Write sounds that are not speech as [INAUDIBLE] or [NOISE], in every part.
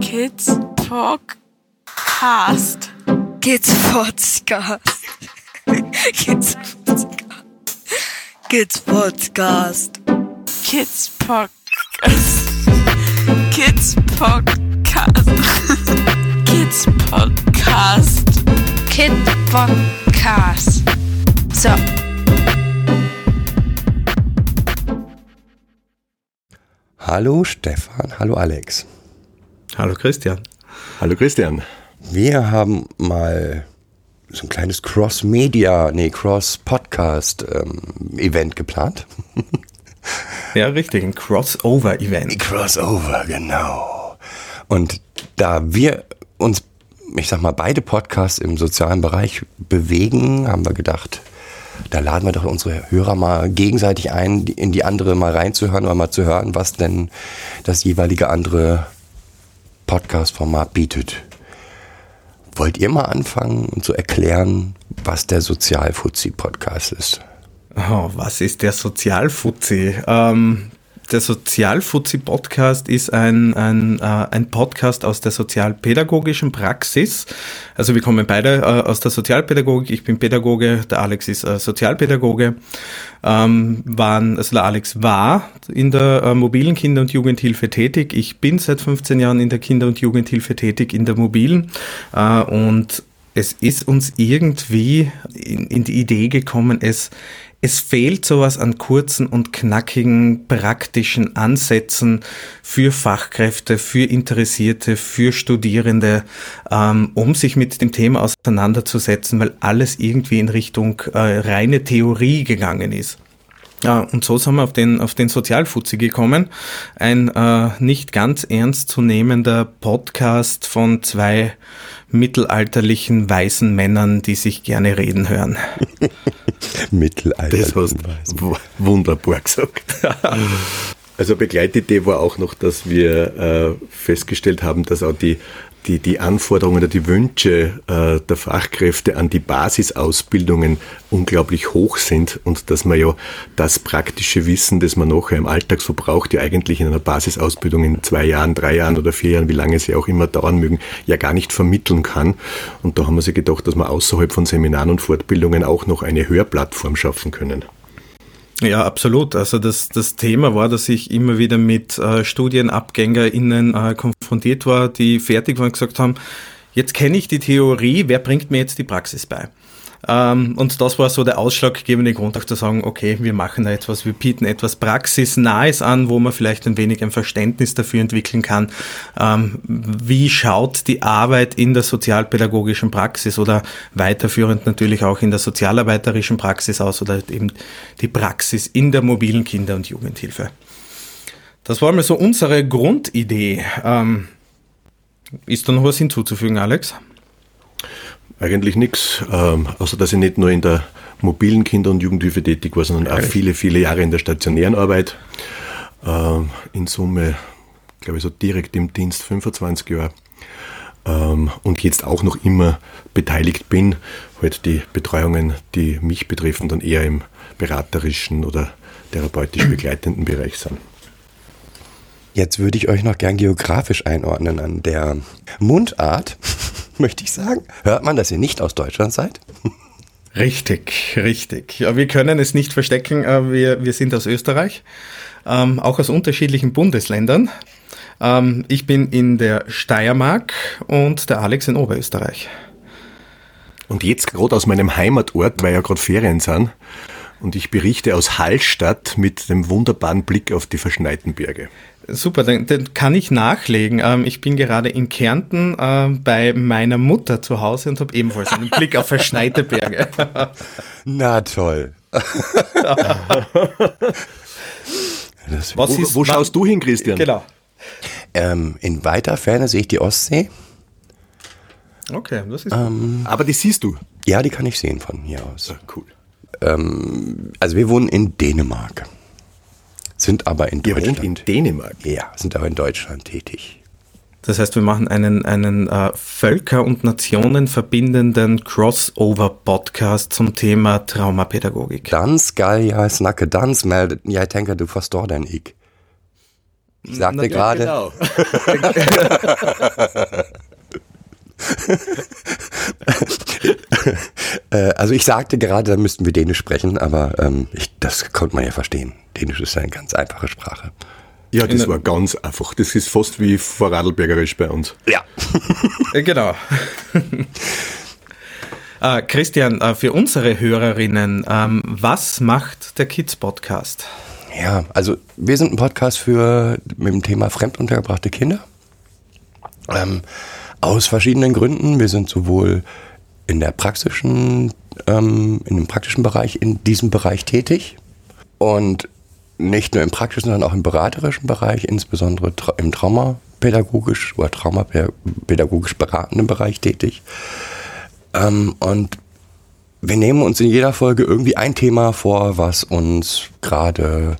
Kids Podcast. Kids Podcast. Kids Podcast. Kids Podcast. Kids Podcast. Kids Podcast. Kids Podcast. Kid Podcast. So. Hallo Stefan, hallo Alex. Hallo Christian. Hallo Christian. Wir haben mal so ein kleines Cross-Media, nee, Cross-Podcast-Event geplant. [LAUGHS] Ja, richtig, ein Crossover-Event. Crossover, genau. Und da wir uns, ich sag mal, beide Podcasts im sozialen Bereich bewegen, haben wir gedacht, da laden wir doch unsere Hörer mal gegenseitig ein, in die andere mal reinzuhören oder mal zu hören, was denn das jeweilige andere Podcast-Format bietet. Wollt ihr mal anfangen und zu erklären, was der Sozialfuzzi-Podcast ist? Oh, was ist der Sozialfuzzi? Ähm, der Sozialfuzzi-Podcast ist ein, ein, äh, ein Podcast aus der sozialpädagogischen Praxis. Also wir kommen beide äh, aus der Sozialpädagogik. Ich bin Pädagoge, der Alex ist äh, Sozialpädagoge. Ähm, waren, also der Alex war in der äh, mobilen Kinder- und Jugendhilfe tätig. Ich bin seit 15 Jahren in der Kinder- und Jugendhilfe tätig in der mobilen. Äh, und es ist uns irgendwie in, in die Idee gekommen, es es fehlt sowas an kurzen und knackigen praktischen Ansätzen für Fachkräfte, für Interessierte, für Studierende, ähm, um sich mit dem Thema auseinanderzusetzen, weil alles irgendwie in Richtung äh, reine Theorie gegangen ist. Ja, und so sind wir auf den, auf den Sozialfuzzi gekommen. Ein äh, nicht ganz ernst zu nehmender Podcast von zwei mittelalterlichen weißen Männern, die sich gerne reden hören. [LAUGHS] Mittelalter. Das hast du wunderbar gesagt. Also Begleitidee war auch noch, dass wir äh, festgestellt haben, dass auch die, die, die Anforderungen oder die Wünsche äh, der Fachkräfte an die Basisausbildungen unglaublich hoch sind und dass man ja das praktische Wissen, das man nachher im Alltag so braucht, ja eigentlich in einer Basisausbildung in zwei Jahren, drei Jahren oder vier Jahren, wie lange sie auch immer dauern mögen, ja gar nicht vermitteln kann. Und da haben wir sich gedacht, dass wir außerhalb von Seminaren und Fortbildungen auch noch eine Hörplattform schaffen können. Ja, absolut. Also das, das Thema war, dass ich immer wieder mit äh, StudienabgängerInnen äh, konfrontiert war, die fertig waren und gesagt haben, jetzt kenne ich die Theorie, wer bringt mir jetzt die Praxis bei? Ähm, und das war so der ausschlaggebende Grund, auch zu sagen, okay, wir machen da etwas, wir bieten etwas Praxisnahes an, wo man vielleicht ein wenig ein Verständnis dafür entwickeln kann, ähm, wie schaut die Arbeit in der sozialpädagogischen Praxis oder weiterführend natürlich auch in der sozialarbeiterischen Praxis aus oder eben die Praxis in der mobilen Kinder- und Jugendhilfe. Das war mal so unsere Grundidee. Ähm, ist da noch was hinzuzufügen, Alex? Eigentlich nichts, ähm, außer dass ich nicht nur in der mobilen Kinder- und Jugendhilfe tätig war, sondern auch viele, viele Jahre in der stationären Arbeit. Ähm, in Summe, glaube ich, so direkt im Dienst 25 Jahre. Ähm, und jetzt auch noch immer beteiligt bin, halt die Betreuungen, die mich betreffen, dann eher im beraterischen oder therapeutisch [CLEARS THROAT] begleitenden Bereich sind. Jetzt würde ich euch noch gern geografisch einordnen an der Mundart, [LAUGHS] möchte ich sagen. Hört man, dass ihr nicht aus Deutschland seid? Richtig, richtig. Ja, wir können es nicht verstecken. äh, Wir, wir sind aus Österreich, ähm, auch aus unterschiedlichen Bundesländern. Ähm, ich bin in der Steiermark und der Alex in Oberösterreich. Und jetzt gerade aus meinem Heimatort, weil ja gerade Ferien sind, und ich berichte aus Hallstatt mit dem wunderbaren Blick auf die verschneiten Berge. Super, dann, dann kann ich nachlegen. Ähm, ich bin gerade in Kärnten äh, bei meiner Mutter zu Hause und habe ebenfalls einen Blick auf verschneite Berge. [LAUGHS] Na toll. [LAUGHS] das, Was Wo, ist, wo schaust du hin, Christian? Genau. ähm, in weiter Ferne sehe ich die Ostsee. Okay, das ist Aber die siehst du. Ja, die kann ich sehen von hier aus. Ah, cool. Also wir wohnen in Dänemark, sind aber in Ihr wohnt Deutschland. in Dänemark. ja, sind aber in Deutschland tätig. Das heißt, wir machen einen, einen äh, Völker- und Nationen verbindenden Crossover-Podcast zum Thema Traumapädagogik. Dann skal jeg snakke dans med, jeg tænker, du forstår den ikke. Ich sagte Ja, gerade, Genau. [LAUGHS] [LAUGHS] [LAUGHS] äh, also ich sagte gerade, da müssten wir Dänisch sprechen, aber ähm, ich, das konnte man ja verstehen. Dänisch ist eine ganz einfache Sprache. Ja, das war ganz einfach. Das ist fast wie Vorarlbergerisch bei uns. Ja. [LAUGHS] Äh, Genau. äh, [LAUGHS] Christian, äh, für unsere Hörerinnen, ähm, was macht der Kids Podcast? Ja, also wir sind ein Podcast für mit dem Thema fremduntergebrachte Kinder. Ähm, aus verschiedenen Gründen. Wir sind sowohl in der praktischen, ähm, in dem praktischen Bereich, in diesem Bereich tätig und nicht nur im praktischen, sondern auch im beraterischen Bereich, insbesondere tra im traumapädagogisch oder traumapädagogisch beratenden Bereich tätig. Ähm, und wir nehmen uns in jeder Folge irgendwie ein Thema vor, was uns gerade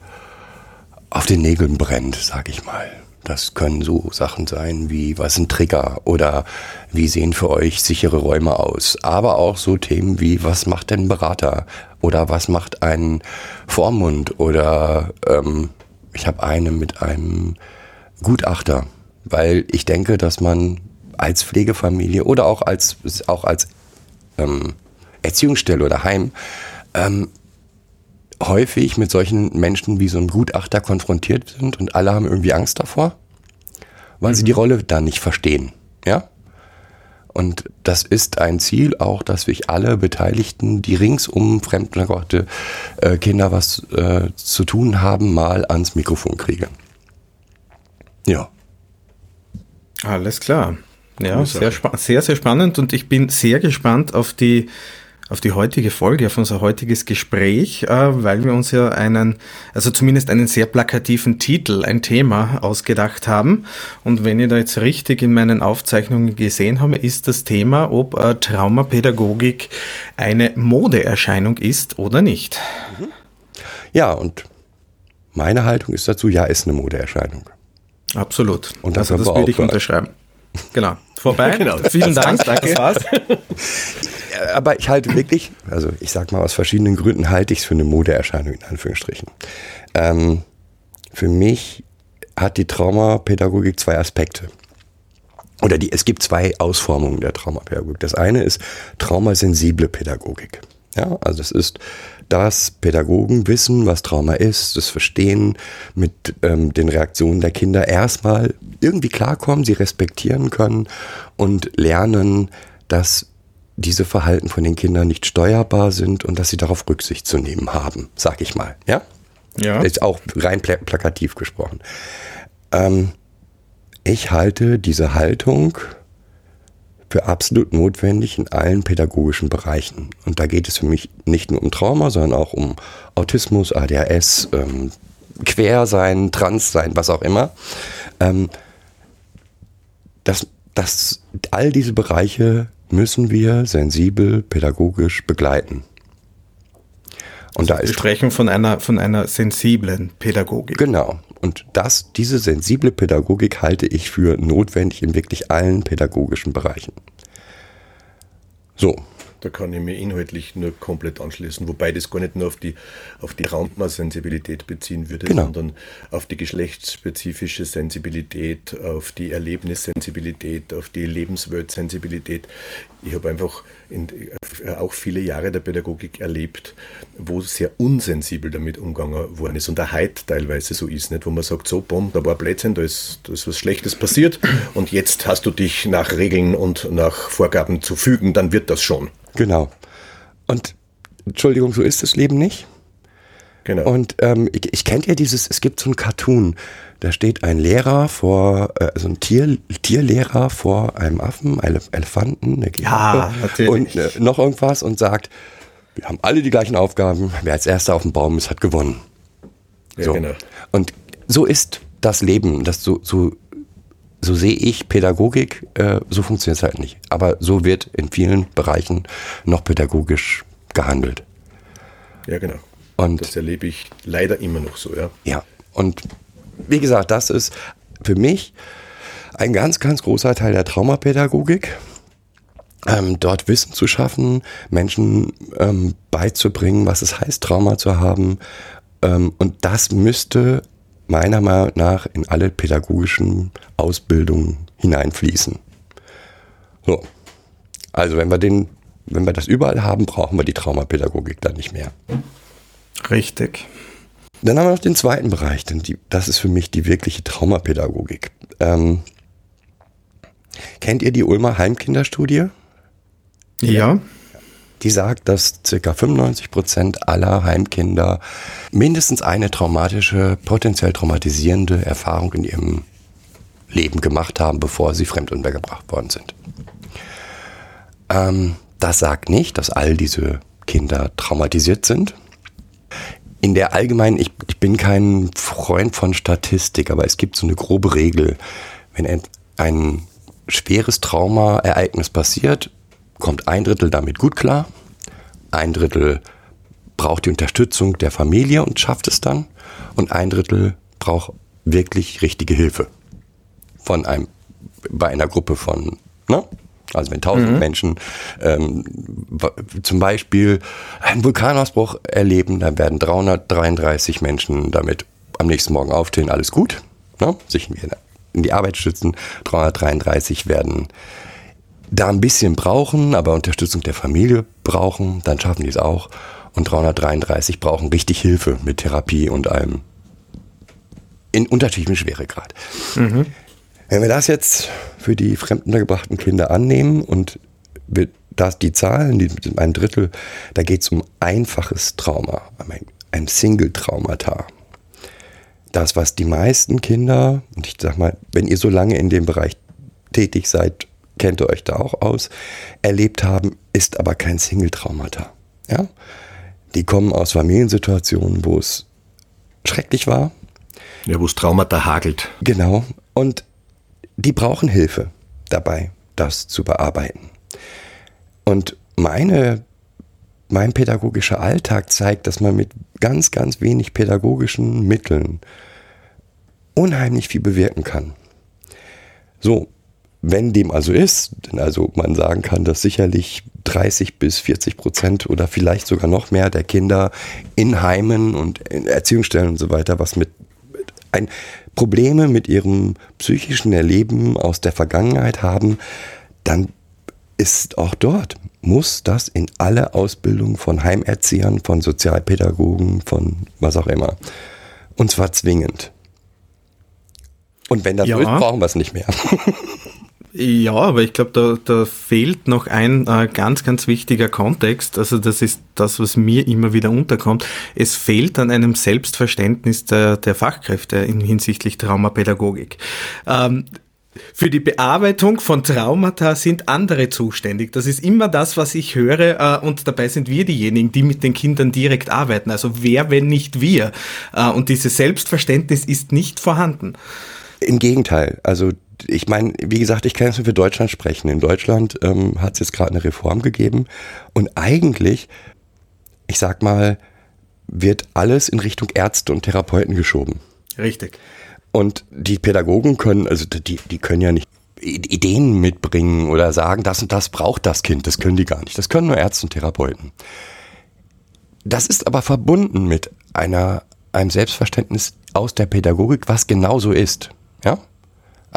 auf den Nägeln brennt, sag ich mal. Das können so Sachen sein wie, was sind Trigger oder wie sehen für euch sichere Räume aus. Aber auch so Themen wie, was macht denn ein Berater oder was macht ein Vormund oder ähm, ich habe eine mit einem Gutachter, weil ich denke, dass man als Pflegefamilie oder auch als, auch als ähm, Erziehungsstelle oder Heim ähm, häufig mit solchen Menschen wie so ein Gutachter konfrontiert sind und alle haben irgendwie Angst davor, weil sie die Rolle dann nicht verstehen. Ja? Und das ist ein Ziel auch, dass sich alle Beteiligten, die ringsum fremdgebrachte äh, Kinder was äh, zu tun haben, mal ans Mikrofon kriegen. Ja. Alles klar. Ja, sehr, spa- sehr, sehr spannend und ich bin sehr gespannt auf die, auf die heutige Folge, auf unser heutiges Gespräch, äh, weil wir uns ja einen, also zumindest einen sehr plakativen Titel, ein Thema ausgedacht haben. Und wenn ihr da jetzt richtig in meinen Aufzeichnungen gesehen habe, ist das Thema, ob äh, Traumapädagogik eine Modeerscheinung ist oder nicht. Ja, und meine Haltung ist dazu, ja, ist eine Modeerscheinung. Absolut. Und also das wir würde ich unterschreiben. Genau. Vorbei. Genau. Vielen Dank. Danke. Das war's. Aber ich halte wirklich, also ich sag mal aus verschiedenen Gründen halte ich es für eine Modeerscheinung in Anführungsstrichen. Ähm, für mich hat die Traumapädagogik zwei Aspekte. Oder die, es gibt zwei Ausformungen der Traumapädagogik. Das eine ist traumasensible Pädagogik. Ja, also es ist das Pädagogen wissen, was Trauma ist, das Verstehen mit ähm, den Reaktionen der Kinder erstmal irgendwie klarkommen, sie respektieren können und lernen, dass diese Verhalten von den Kindern nicht steuerbar sind und dass sie darauf Rücksicht zu nehmen haben, sag ich mal. Ja? Ja. Ist auch rein pla plakativ gesprochen. Ähm, ich halte diese Haltung für absolut notwendig in allen pädagogischen Bereichen. Und da geht es für mich nicht nur um Trauma, sondern auch um Autismus, ADHS, ähm, Quersein, Transsein, was auch immer. Ähm, das, das, all diese Bereiche müssen wir sensibel pädagogisch begleiten. Und da Wir ist sprechen von einer, von einer sensiblen Pädagogik. Genau. Und das, diese sensible Pädagogik halte ich für notwendig in wirklich allen pädagogischen Bereichen. So. Da kann ich mir inhaltlich nur komplett anschließen, wobei das gar nicht nur auf die, auf die Trauma-Sensibilität beziehen würde, Genau. sondern auf die geschlechtsspezifische Sensibilität, auf die Erlebnissensibilität, auf die Lebensweltsensibilität. Ich habe einfach in, äh, auch viele Jahre der Pädagogik erlebt, wo sehr unsensibel damit umgegangen worden ist und auch heute teilweise so ist, nicht? wo man sagt, so, bumm, da war Blödsinn, da ist, da ist was Schlechtes passiert und jetzt hast du dich nach Regeln und nach Vorgaben zu fügen, dann wird das schon. Genau. Und Entschuldigung, so ist das Leben nicht. Genau. Und ähm, ich, ich kennt ja dieses, es gibt so ein Cartoon, da steht ein Lehrer vor, also ein Tier, Tierlehrer vor einem Affen, einem Elefanten, eine Giraffe natürlich. und äh, noch irgendwas und sagt, wir haben alle die gleichen Aufgaben, wer als erster auf dem Baum ist, hat gewonnen. Ja, so. genau. Und so ist das Leben, das so, so, so sehe ich Pädagogik, äh, so funktioniert es halt nicht. Aber so wird in vielen Bereichen noch pädagogisch gehandelt. Ja, genau. Und Das erlebe ich leider immer noch so, ja. ja, und wie gesagt, das ist für mich ein ganz, ganz großer Teil der Traumapädagogik. Ähm, dort Wissen zu schaffen, Menschen ähm, beizubringen, was es heißt, Trauma zu haben. Ähm, und das müsste meiner Meinung nach in alle pädagogischen Ausbildungen hineinfließen. So. Also wenn wir den, wenn wir das überall haben, brauchen wir die Traumapädagogik dann nicht mehr. Richtig. Dann haben wir noch den zweiten Bereich, denn die, das ist für mich die wirkliche Traumapädagogik. Ähm, kennt ihr die Ulmer Heimkinderstudie? Ja. Die sagt, dass ca. 95 Prozent aller Heimkinder mindestens eine traumatische, potenziell traumatisierende Erfahrung in ihrem Leben gemacht haben, bevor sie fremd untergebracht worden sind. Ähm, das sagt nicht, dass all diese Kinder traumatisiert sind. In der allgemeinen, ich, ich bin kein Freund von Statistik, aber es gibt so eine grobe Regel. Wenn ein, ein schweres Traumaereignis passiert, kommt ein Drittel damit gut klar, ein Drittel braucht die Unterstützung der Familie und schafft es dann und ein Drittel braucht wirklich richtige Hilfe von einem bei einer Gruppe von ne? Also wenn tausend mhm. Menschen ähm, zum Beispiel einen Vulkanausbruch erleben, dann werden 333 Menschen damit am nächsten Morgen aufstehen, alles gut, ne? sich in die Arbeit stützen. 333 werden da ein bisschen brauchen, aber Unterstützung der Familie brauchen, dann schaffen die es auch. Und 333 brauchen richtig Hilfe mit Therapie und allem in unterschiedlichem Schweregrad. Mhm. Wenn wir das jetzt für die fremdengebrachten Kinder annehmen und das, die Zahlen, die, ein Drittel, da geht es um einfaches Trauma, ein Single-Traumata. Das, was die meisten Kinder, und ich sag mal, wenn ihr so lange in dem Bereich tätig seid, kennt ihr euch da auch aus, erlebt haben, ist aber kein Single-Traumata. Ja? Die kommen aus Familiensituationen, wo es schrecklich war. Ja, wo es Traumata hagelt. Genau. Und die brauchen Hilfe dabei, das zu bearbeiten. Und meine, mein pädagogischer Alltag zeigt, dass man mit ganz, ganz wenig pädagogischen Mitteln unheimlich viel bewirken kann. So, wenn dem also ist, denn also man sagen kann, dass sicherlich 30 bis 40 Prozent oder vielleicht sogar noch mehr der Kinder in Heimen und in Erziehungsstellen und so weiter was mit ein Probleme mit ihrem psychischen Erleben aus der Vergangenheit haben, dann ist auch dort, muss das in alle Ausbildungen von Heimerziehern, von Sozialpädagogen, von was auch immer. Und zwar zwingend. Und wenn das ja. ist, brauchen wir es nicht mehr. [LAUGHS] Ja, aber ich glaube, da, da fehlt noch ein äh, ganz, ganz wichtiger Kontext. Also das ist das, was mir immer wieder unterkommt. Es fehlt an einem Selbstverständnis der, der Fachkräfte in hinsichtlich Traumapädagogik. Ähm, für die Bearbeitung von Traumata sind andere zuständig. Das ist immer das, was ich höre. Äh, und dabei sind wir diejenigen, die mit den Kindern direkt arbeiten. Also wer, wenn nicht wir? Äh, und dieses Selbstverständnis ist nicht vorhanden. Im Gegenteil. Also ich meine, wie gesagt, ich kann jetzt nur für Deutschland sprechen. In Deutschland ähm, hat es jetzt gerade eine Reform gegeben und eigentlich, ich sag mal, wird alles in Richtung Ärzte und Therapeuten geschoben. Richtig. Und die Pädagogen können, also die, die können ja nicht Ideen mitbringen oder sagen, das und das braucht das Kind. Das können die gar nicht. Das können nur Ärzte und Therapeuten. Das ist aber verbunden mit einer, einem Selbstverständnis aus der Pädagogik, was genauso ist. Ja?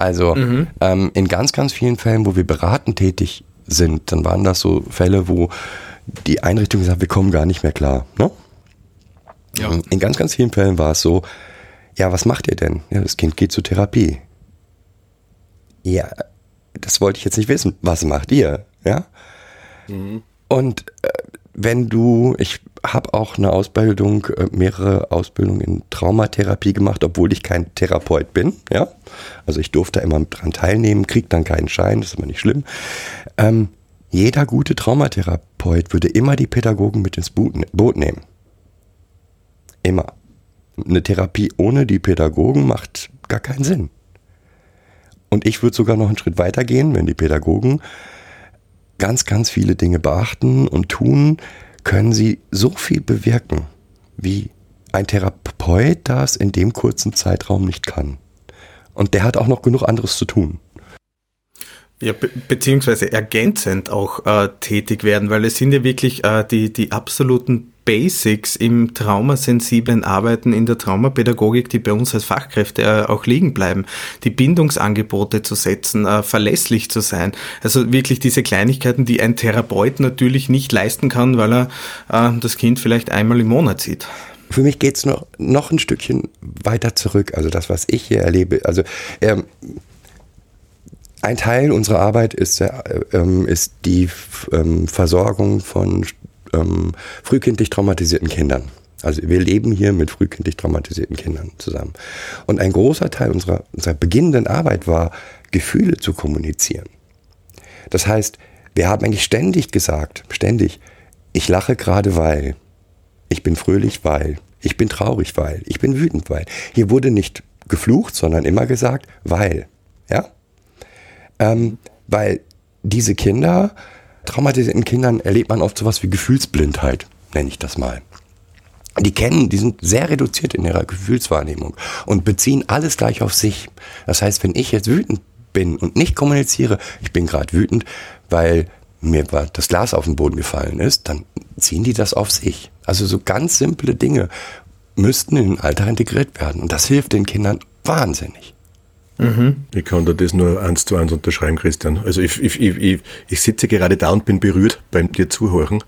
Also mhm. ähm, in ganz, ganz vielen Fällen, wo wir beratend tätig sind, dann waren das so Fälle, wo die Einrichtung gesagt, wir kommen gar nicht mehr klar. Ne? Ja. In ganz, ganz vielen Fällen war es so, ja, was macht ihr denn? Ja, das Kind geht zur Therapie. Ja, das wollte ich jetzt nicht wissen. Was macht ihr? Ja. Mhm. Und äh, wenn du, ich habe auch eine Ausbildung, äh, mehrere Ausbildungen in Traumatherapie gemacht, obwohl ich kein Therapeut bin. Ja, also ich durfte immer dran teilnehmen, krieg dann keinen Schein, das ist immer nicht schlimm. Ähm, jeder gute Traumatherapeut würde immer die Pädagogen mit ins Boot nehmen. Immer. Eine Therapie ohne die Pädagogen macht gar keinen Sinn. Und ich würde sogar noch einen Schritt weiter gehen, wenn die Pädagogen ganz, ganz viele Dinge beachten und tun, können sie so viel bewirken, wie ein Therapeut das in dem kurzen Zeitraum nicht kann. Und der hat auch noch genug anderes zu tun. Ja, be beziehungsweise ergänzend auch äh, tätig werden, weil es sind ja wirklich äh, die, die absoluten Basics im traumasensiblen Arbeiten in der Traumapädagogik, die bei uns als Fachkräfte äh, auch liegen bleiben. Die Bindungsangebote zu setzen, äh, verlässlich zu sein. Also wirklich diese Kleinigkeiten, die ein Therapeut natürlich nicht leisten kann, weil er äh, das Kind vielleicht einmal im Monat sieht. Für mich geht's noch, noch ein Stückchen weiter zurück. Also das, was ich hier erlebe. Also ähm, ein Teil unserer Arbeit ist, äh, ähm, ist die ähm, Versorgung von ähm, frühkindlich traumatisierten Kindern. Also wir leben hier mit frühkindlich traumatisierten Kindern zusammen. Und ein großer Teil unserer, unserer beginnenden Arbeit war, Gefühle zu kommunizieren. Das heißt, wir haben eigentlich ständig gesagt, ständig, ich lache gerade weil, ich bin fröhlich weil, ich bin traurig weil, ich bin wütend weil. Hier wurde nicht geflucht, sondern immer gesagt, weil. Ja? Ähm, weil diese Kinder traumatisierten Kindern erlebt man oft sowas wie Gefühlsblindheit, nenne ich das mal. Die kennen, die sind sehr reduziert in ihrer Gefühlswahrnehmung und beziehen alles gleich auf sich. Das heißt, wenn ich jetzt wütend bin und nicht kommuniziere, ich bin gerade wütend, weil mir das Glas auf den Boden gefallen ist, dann ziehen die das auf sich. Also so ganz simple Dinge müssten in den Alltag integriert werden. Und das hilft den Kindern wahnsinnig. Mhm. Ich kann da das nur eins zu eins unterschreiben, Christian. Also ich, ich, ich, ich sitze gerade da und bin berührt beim dir zuhören,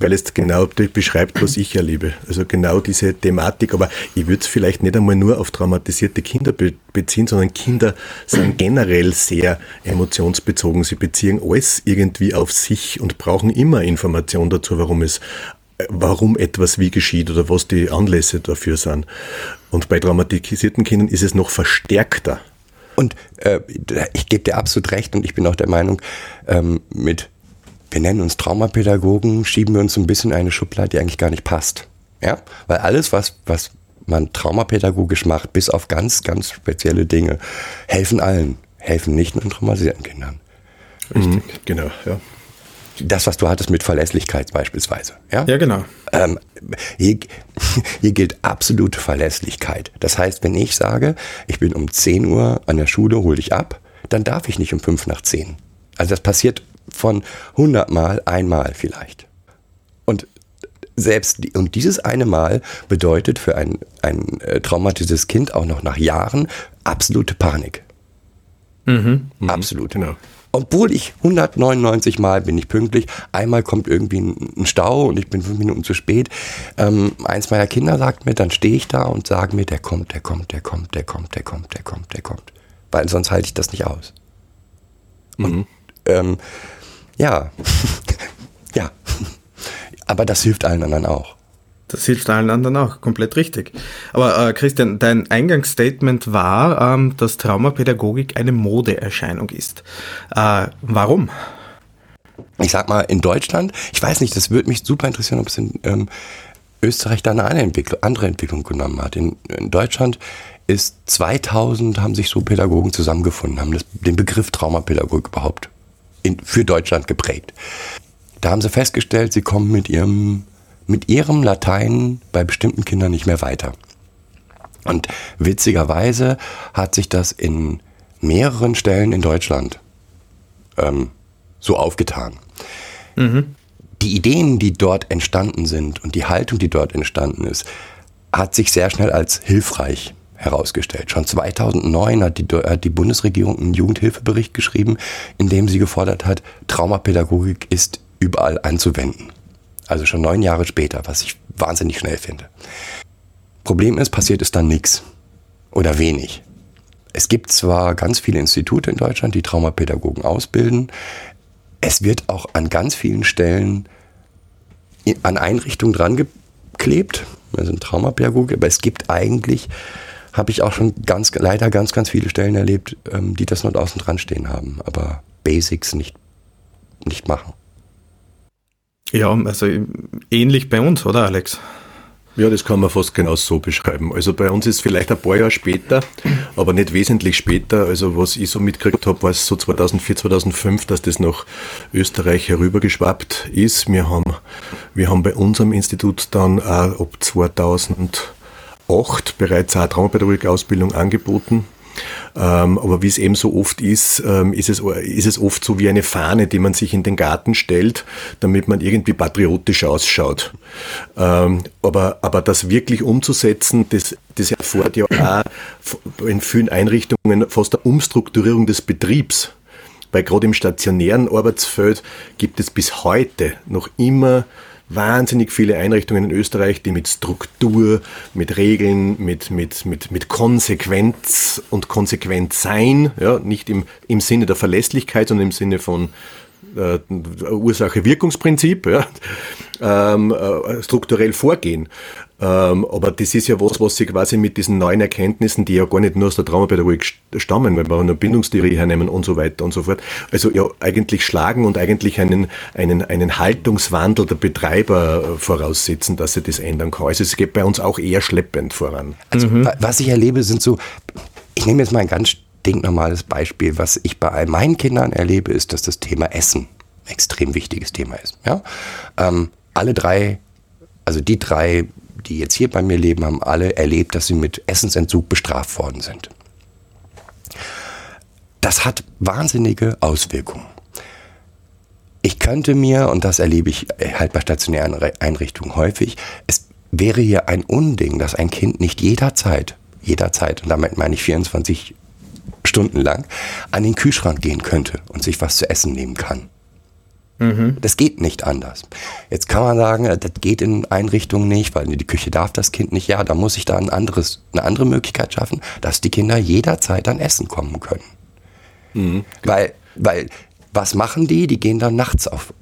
weil es genau beschreibt, was ich erlebe. Also genau diese Thematik. Aber ich würde es vielleicht nicht einmal nur auf traumatisierte Kinder be beziehen, sondern Kinder sind generell sehr emotionsbezogen. Sie beziehen alles irgendwie auf sich und brauchen immer Information dazu, warum es warum etwas wie geschieht oder was die Anlässe dafür sind. Und bei traumatisierten Kindern ist es noch verstärkter. Und äh, ich gebe dir absolut recht und ich bin auch der Meinung, ähm, mit, wir nennen uns Traumapädagogen, schieben wir uns so ein bisschen eine Schublade, die eigentlich gar nicht passt. Ja, weil alles, was, was man traumapädagogisch macht, bis auf ganz, ganz spezielle Dinge, helfen allen, helfen nicht nur traumatisierten Kindern. Richtig, mhm, genau, ja das, was du hattest mit Verlässlichkeit beispielsweise. Ja, ja genau. Ähm, hier, [LAUGHS] hier gilt absolute Verlässlichkeit. Das heißt, wenn ich sage, ich bin um 10 Uhr an der Schule, hol dich ab, dann darf ich nicht um 5 nach 10. Also das passiert von 100 Mal einmal vielleicht. Und selbst und dieses eine Mal bedeutet für ein, ein äh, traumatisiertes Kind auch noch nach Jahren absolute Panik. Mhm. Absolut. Genau obwohl ich 199 Mal bin ich pünktlich, einmal kommt irgendwie ein, Stau und ich bin fünf Minuten zu spät. Ähm, eins meiner Kinder sagt mir, dann stehe ich da und sage mir, der kommt, der kommt, der kommt, der kommt, der kommt, der kommt, der kommt. Weil sonst halte ich das nicht aus. Und, mhm. ähm, ja, [LAUGHS] ja. Aber das hilft allen anderen auch. Das hilft allen anderen auch, komplett richtig. Aber äh, Christian, dein Eingangsstatement war, ähm, dass Traumapädagogik eine Modeerscheinung ist. Äh, warum? Ich sag mal, in Deutschland, ich weiß nicht, das würde mich super interessieren, ob es in ähm, Österreich da eine andere Entwicklung, andere Entwicklung genommen hat. In, in, Deutschland ist 2000 haben sich so Pädagogen zusammengefunden, haben das, den Begriff Traumapädagogik überhaupt in, für Deutschland geprägt. Da haben sie festgestellt, sie kommen mit ihrem mit ihrem Latein bei bestimmten Kindern nicht mehr weiter. Und witzigerweise hat sich das in mehreren Stellen in Deutschland ähm, so aufgetan. Mhm. Die Ideen, die dort entstanden sind und die Haltung, die dort entstanden ist, hat sich sehr schnell als hilfreich herausgestellt. Schon 2009 hat die, hat die Bundesregierung einen Jugendhilfebericht geschrieben, in dem sie gefordert hat, Traumapädagogik ist überall anzuwenden. Also schon neun Jahre später, was ich wahnsinnig schnell finde. Problem ist, passiert ist dann nichts oder wenig. Es gibt zwar ganz viele Institute in Deutschland, die Traumapädagogen ausbilden. Es wird auch an ganz vielen Stellen an Einrichtungen dran geklebt, also ein Traumapädagoge, aber es gibt eigentlich, habe ich auch schon ganz, leider ganz, ganz viele Stellen erlebt, ähm, die das nur außen dran stehen haben, aber Basics nicht, nicht machen. Ja, also ähnlich bei uns, oder Alex? Ja, das kann man fast genau so beschreiben. Also bei uns ist vielleicht ein paar Jahre später, aber nicht wesentlich später. Also was ich so mitgekriegt habe, war es so 2004, 2005, dass das nach Österreich herübergeschwappt ist. Wir haben, wir haben bei unserem Institut dann auch ab 2008 bereits eine Traumapädagogik-Ausbildung angeboten. Ähm, aber wie es eben so oft ist, ähm, ist, es, ist es oft so wie eine Fahne, die man sich in den Garten stellt, damit man irgendwie patriotisch ausschaut. Ähm, aber, aber das wirklich umzusetzen, das, das erfordert ja auch [CLEARS THROAT] in vielen Einrichtungen fast eine Umstrukturierung des Betriebs. Weil gerade im stationären Arbeitsfeld gibt es bis heute noch immer wahnsinnig viele Einrichtungen in Österreich, die mit Struktur, mit Regeln, mit, mit, mit, mit Konsequenz und Konsequentsein, ja, nicht im, im Sinne der Verlässlichkeit, sondern im Sinne von äh, Ursache-Wirkungsprinzip, ja, ähm, äh, strukturell vorgehen. Ähm, aber das ist ja was, was sie quasi mit diesen neuen Erkenntnissen, die ja gar nicht nur aus der Traumapädagogik stammen, weil wir eine Bindungstheorie hernehmen und so weiter und so fort, also ja eigentlich schlagen und eigentlich einen, einen, einen Haltungswandel der Betreiber äh, voraussetzen, dass sie das ändern kann. Also es geht bei uns auch eher schleppend voran. Also mhm. was ich erlebe, sind so, ich nehme jetzt mal ein ganz stinknormales Beispiel, was ich bei all meinen Kindern erlebe, ist, dass das Thema Essen ein extrem wichtiges Thema ist. Ja? Ähm, alle drei, also die drei die jetzt hier bei mir leben, haben alle erlebt, dass sie mit Essensentzug bestraft worden sind. Das hat wahnsinnige Auswirkungen. Ich könnte mir, und das erlebe ich halt bei stationären Einrichtungen häufig, es wäre hier ein Unding, dass ein Kind nicht jederzeit, jederzeit, und damit meine ich 24 Stunden lang, an den Kühlschrank gehen könnte und sich was zu essen nehmen kann. Mhm. Das geht nicht anders. Jetzt kann man sagen, äh, das geht in Einrichtungen nicht, weil die Küche darf das Kind nicht. Ja, da muss ich da ein anderes, eine andere Möglichkeit schaffen, dass die Kinder jederzeit an Essen kommen können. Mhm. Weil, weil, was machen die? Die gehen dann nachts auf.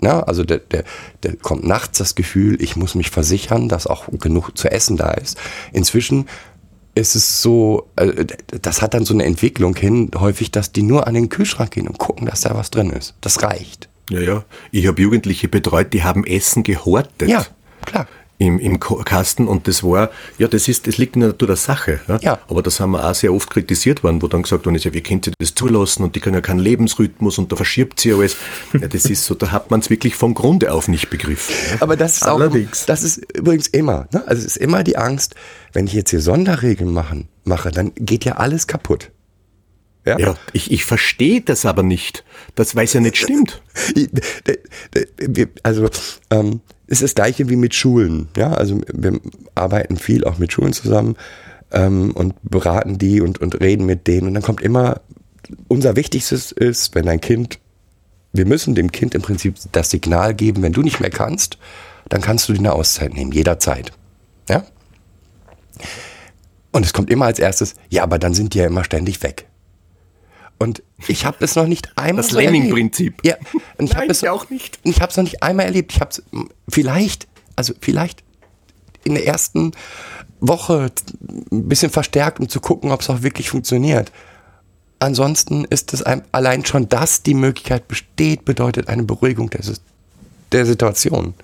Na, also der, der, der kommt nachts das Gefühl, ich muss mich versichern, dass auch genug zu essen da ist. Inzwischen ist es so, äh, das hat dann so eine Entwicklung hin, häufig, dass die nur an den Kühlschrank gehen und gucken, dass da was drin ist. Das reicht. Ja, ja. Ich habe Jugendliche betreut, die haben Essen gehortet. Ja, klar. Im, im Kasten und das war, ja, das ist, das liegt in der Natur der Sache. Ja? ja. Aber das haben wir auch sehr oft kritisiert worden, wo dann gesagt worden ist, ja, wie könnt ihr das zulassen und die können ja keinen Lebensrhythmus und da verschiebt sie alles. Ja, das ist so, da hat man es wirklich vom Grunde auf nicht begriffen. Ja? Aber das ist Allerdings. auch, das ist übrigens immer, ne? also es ist immer die Angst, wenn ich jetzt hier Sonderregeln machen, mache, dann geht ja alles kaputt. Ja, ja ich, ich verstehe das aber nicht. Das weiß ja nicht stimmt. Also ähm, ist das gleiche wie mit Schulen. Ja, also wir arbeiten viel auch mit Schulen zusammen ähm, und beraten die und, und reden mit denen. Und dann kommt immer, unser Wichtigstes ist, wenn ein Kind, wir müssen dem Kind im Prinzip das Signal geben, wenn du nicht mehr kannst, dann kannst du dir eine Auszeit nehmen, jederzeit. Ja? Und es kommt immer als erstes, ja, aber dann sind die ja immer ständig weg. Und ich habe es noch nicht einmal Das so Lemming-Prinzip. Ja, und ich habe es auch nicht. Ich habe es noch nicht einmal erlebt. Ich habe es vielleicht, also vielleicht in der ersten Woche ein bisschen verstärkt, um zu gucken, ob es auch wirklich funktioniert. Ansonsten ist es allein schon, dass die Möglichkeit besteht, bedeutet eine Beruhigung der, der Situation.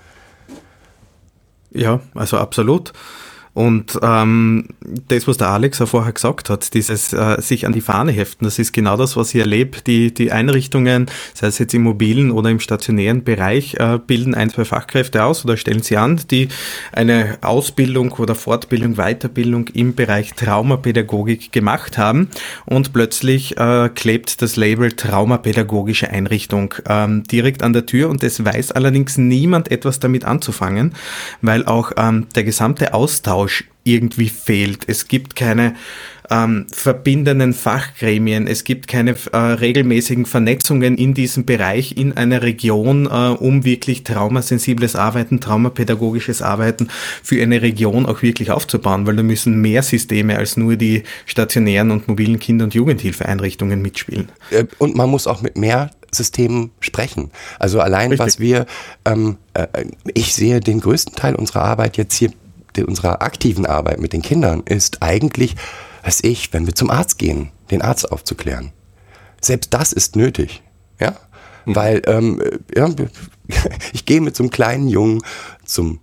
Ja, also absolut. Und ähm, das, was der Alex ja vorher gesagt hat, dieses äh, sich an die Fahne heften, das ist genau das, was ich erlebe. Die, die Einrichtungen, sei es jetzt im mobilen oder im stationären Bereich, äh, bilden ein, zwei Fachkräfte aus oder stellen sie an, die eine Ausbildung oder Fortbildung, Weiterbildung im Bereich Traumapädagogik gemacht haben und plötzlich äh, klebt das Label Traumapädagogische Einrichtung ähm, direkt an der Tür und es weiß allerdings niemand etwas damit anzufangen, weil auch ähm, der gesamte Austausch Austausch irgendwie fehlt. Es gibt keine ähm, verbindenden Fachgremien, es gibt keine äh, regelmäßigen Vernetzungen in diesem Bereich in einer Region, äh, um wirklich traumasensibles Arbeiten, traumapädagogisches Arbeiten für eine Region auch wirklich aufzubauen, weil da müssen mehr Systeme als nur die stationären und mobilen Kinder- und Jugendhilfeeinrichtungen mitspielen. Äh, und man muss auch mit mehr Systemen sprechen. Also allein Richtig. was wir, ähm, äh, ich sehe den größten Teil unserer Arbeit jetzt hier unserer aktiven Arbeit mit den Kindern ist eigentlich, weiß ich, wenn wir zum Arzt gehen, den Arzt aufzuklären. Selbst das ist nötig. Ja? Mhm. Weil ähm, ja, [LAUGHS] ich gehe mit so einem kleinen Jungen zum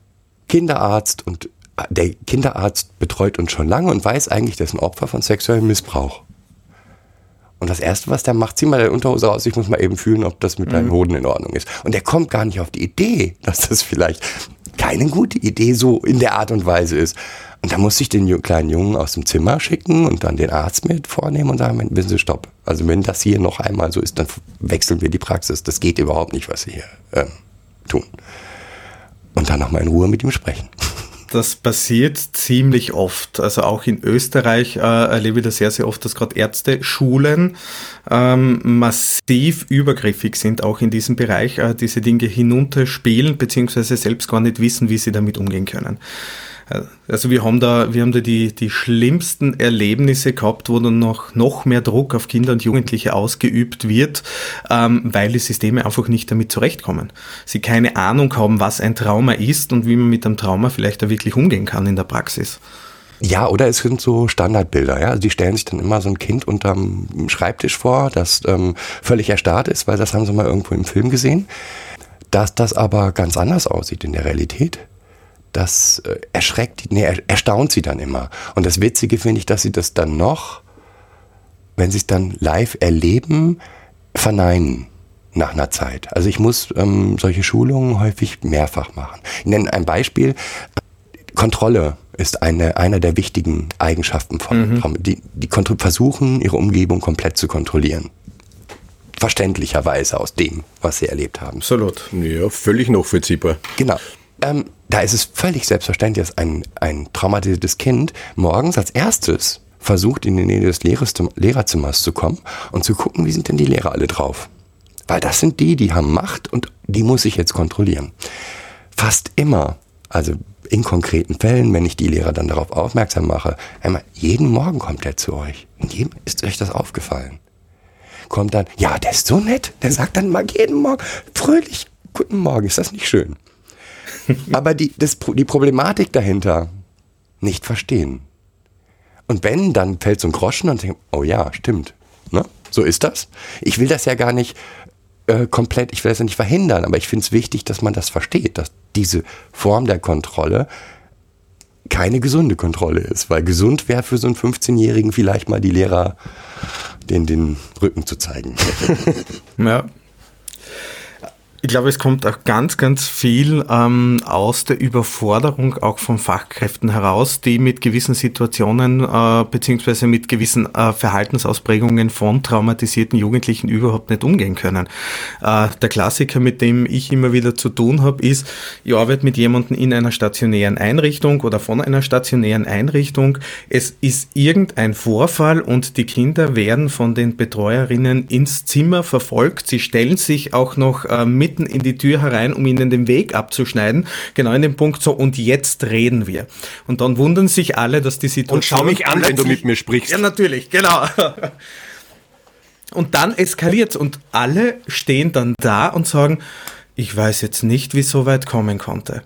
Kinderarzt und der Kinderarzt betreut uns schon lange und weiß eigentlich, der ist ein Opfer von sexuellem Missbrauch. Und das Erste, was der macht, zieh mal deine Unterhose aus, ich muss mal eben fühlen, ob das mit mhm. deinem Hoden in Ordnung ist. Und der kommt gar nicht auf die Idee, [LAUGHS] dass das vielleicht keine gute Idee so in der Art und Weise ist. Und da musste ich den kleinen Jungen aus dem Zimmer schicken und dann den Arzt mit vornehmen und sagen, wissen Sie, stopp. Also wenn das hier noch einmal so ist, dann wechseln wir die Praxis. Das geht überhaupt nicht, was Sie hier ähm, tun. Und dann nochmal in Ruhe mit ihm sprechen. [LAUGHS] Das passiert ziemlich oft. Also auch in Österreich äh, erlebe ich das sehr, sehr oft, dass gerade Ärzteschulen ähm, massiv übergriffig sind, auch in diesem Bereich, äh, diese Dinge hinunterspielen, beziehungsweise selbst gar nicht wissen, wie sie damit umgehen können. Also wir haben da, wir haben da die, die schlimmsten Erlebnisse gehabt, wo dann noch, noch mehr Druck auf Kinder und Jugendliche ausgeübt wird, ähm, weil die Systeme einfach nicht damit zurechtkommen. Sie keine Ahnung haben, was ein Trauma ist und wie man mit einem Trauma vielleicht da wirklich umgehen kann in der Praxis. Ja, oder es sind so Standardbilder, ja. Also die stellen sich dann immer so ein Kind unterm Schreibtisch vor, das ähm, völlig erstarrt ist, weil das haben sie mal irgendwo im Film gesehen. Dass das aber ganz anders aussieht in der Realität, das äh, erschreckt, nee, er, erstaunt sie dann immer. Und das Witzige finde ich, dass sie das dann noch, wenn sie es dann live erleben, verneinen nach einer Zeit. Also ich muss ähm, solche Schulungen häufig mehrfach machen. Ich nenne ein Beispiel. Kontrolle ist eine, einer der wichtigen Eigenschaften von Trauma. Die, die versuchen, ihre Umgebung komplett zu kontrollieren. Verständlicherweise aus dem, was sie erlebt haben. Absolut. Ja, völlig nachvollziehbar. Genau. Ähm, da ist es völlig selbstverständlich, dass ein, ein traumatisiertes Kind morgens als erstes versucht, in die Nähe des Lehrerzim- Lehrerzimmers zu kommen und zu gucken, wie sind denn die Lehrer alle drauf. Weil das sind die, die haben Macht und die muss ich jetzt kontrollieren. Fast immer, also in konkreten Fällen, wenn ich die Lehrer dann darauf aufmerksam mache, einmal, jeden Morgen kommt er zu euch. In jedem ist euch das aufgefallen. Kommt dann, ja, der ist so nett, der sagt dann mal jeden Morgen fröhlich, guten Morgen, ist das nicht schön? [LAUGHS] Aber die, das, die Problematik dahinter nicht verstehen. Und wenn, dann fällt so ein Groschen und denkt, oh ja, stimmt. Ne? So ist das. Ich will das ja gar nicht äh, komplett, ich will das ja nicht verhindern, aber ich finde es wichtig, dass man das versteht, dass diese Form der Kontrolle keine gesunde Kontrolle ist, weil gesund wäre für so einen 15-Jährigen vielleicht mal die Lehrer den, den Rücken zu zeigen. [LAUGHS] Ja. Ich glaube, es kommt auch ganz, ganz viel ähm, aus der Überforderung auch von Fachkräften heraus, die mit gewissen Situationen äh, beziehungsweise mit gewissen äh, Verhaltensausprägungen von traumatisierten Jugendlichen überhaupt nicht umgehen können. Äh, der Klassiker, mit dem ich immer wieder zu tun habe, ist, ich arbeite mit jemandem in einer stationären Einrichtung oder von einer stationären Einrichtung. Es ist irgendein Vorfall und die Kinder werden von den Betreuerinnen ins Zimmer verfolgt. Sie stellen sich auch noch äh, mitten in die Tür herein, um ihnen den Weg abzuschneiden. Genau in dem Punkt so, und jetzt reden wir. Und dann wundern sich alle, dass die Situation... Und schau mich an, wenn du mit mir sprichst. Ja, natürlich, genau. Und dann eskaliert und alle stehen dann da und sagen, ich weiß jetzt nicht, wie es so weit kommen konnte.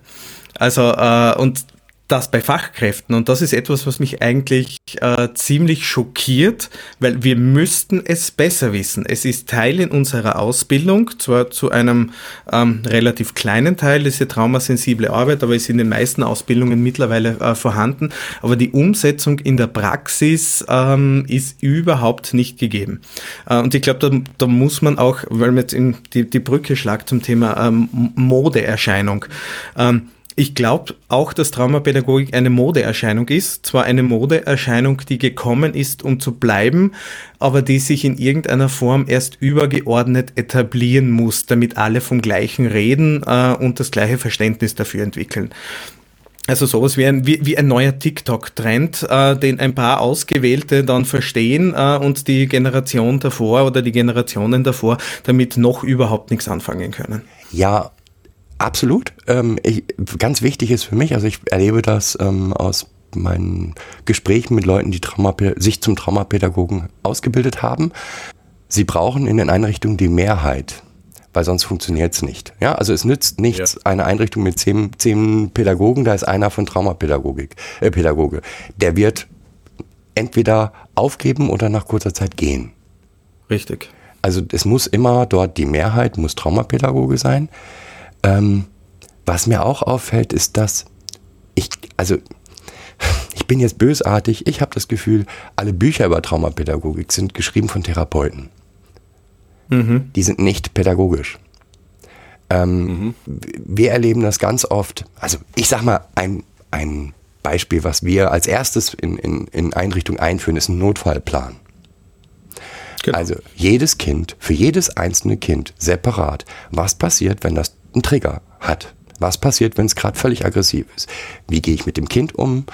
Also, äh, und das bei Fachkräften. Und das ist etwas, was mich eigentlich äh, ziemlich schockiert, weil wir müssten es besser wissen. Es ist Teil in unserer Ausbildung, zwar zu einem ähm, relativ kleinen Teil, diese traumasensible Arbeit, aber ist in den meisten Ausbildungen mittlerweile äh, vorhanden. Aber die Umsetzung in der Praxis ähm, ist überhaupt nicht gegeben. Äh, und ich glaube, da, da muss man auch, weil man jetzt in die, die Brücke schlagt zum Thema ähm, Modeerscheinung. Ähm, ich glaube auch, dass Traumapädagogik eine Modeerscheinung ist. Zwar eine Modeerscheinung, die gekommen ist, um zu bleiben, aber die sich in irgendeiner Form erst übergeordnet etablieren muss, damit alle vom gleichen reden äh, und das gleiche Verständnis dafür entwickeln. Also sowas wie ein, wie, wie ein neuer TikTok-Trend, äh, den ein paar Ausgewählte dann verstehen äh, und die Generation davor oder die Generationen davor damit noch überhaupt nichts anfangen können. Ja, absolut. Ähm, ich, ganz wichtig ist für mich, also ich erlebe das ähm, aus meinen Gesprächen mit Leuten, die Traumapä- sich zum Traumapädagogen ausgebildet haben. Sie brauchen in den Einrichtungen die Mehrheit, weil sonst funktioniert es nicht. Ja, also es nützt nichts, eine Einrichtung mit zehn, zehn Pädagogen, da ist einer von Traumapädagogik, äh, Pädagoge. Der wird entweder aufgeben oder nach kurzer Zeit gehen. Richtig. Also es muss immer dort die Mehrheit, muss Traumapädagoge sein. Ähm, was mir auch auffällt, ist, dass ich, also ich bin jetzt bösartig, ich habe das Gefühl, alle Bücher über Traumapädagogik sind geschrieben von Therapeuten. Die sind nicht pädagogisch. Ähm, Wir erleben das ganz oft, also ich sag mal, ein, ein Beispiel, was wir als erstes in, in, in Einrichtungen einführen, ist ein Notfallplan. Genau. Also jedes Kind, für jedes einzelne Kind separat, was passiert, wenn das einen Trigger hat? Was passiert, wenn es gerade völlig aggressiv ist? Wie gehe ich mit dem Kind um?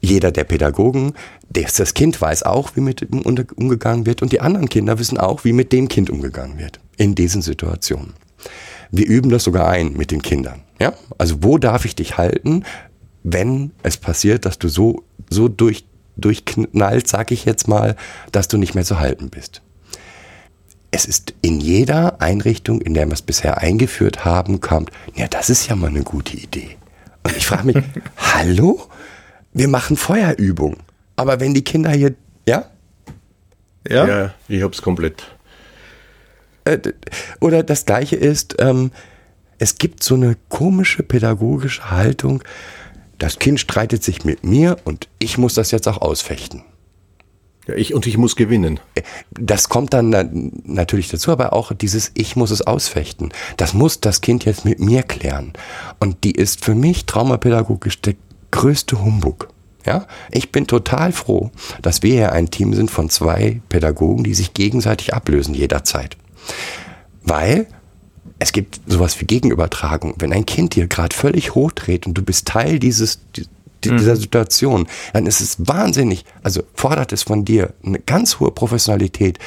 Jeder der Pädagogen, das, Kind weiß auch, wie mit ihm umgegangen wird und die anderen Kinder wissen auch, wie mit dem Kind umgegangen wird in diesen Situationen. Wir üben das sogar ein mit den Kindern. Ja? Also wo darf ich dich halten, wenn es passiert, dass du so, so durch, durchknallt, sag ich jetzt mal, dass du nicht mehr zu halten bist. Es ist in jeder Einrichtung, in der wir es bisher eingeführt haben, kommt, ja, das ist ja mal eine gute Idee. Und ich frage mich, [LAUGHS] hallo? Wir machen Feuerübung. Aber wenn die Kinder hier, ja? Ja? Ja, ich hab's komplett. Äh, Oder das gleiche ist, ähm, es gibt so eine komische pädagogische Haltung, das Kind streitet sich mit mir und ich muss das jetzt auch ausfechten. Ja, ich, und ich muss gewinnen. Das kommt dann na- natürlich dazu, aber auch dieses Ich muss es ausfechten. Das muss das Kind jetzt mit mir klären. Und die ist für mich traumapädagogisch der größte Humbug. Ja, ich bin total froh, dass wir hier ein Team sind von zwei Pädagogen, die sich gegenseitig ablösen jederzeit. Weil es gibt sowas wie Gegenübertragung. Wenn ein Kind dir gerade völlig hochdreht und du bist Teil dieses, die- dieser Situation, dann ist es wahnsinnig, also fordert es von dir eine ganz hohe Professionalität,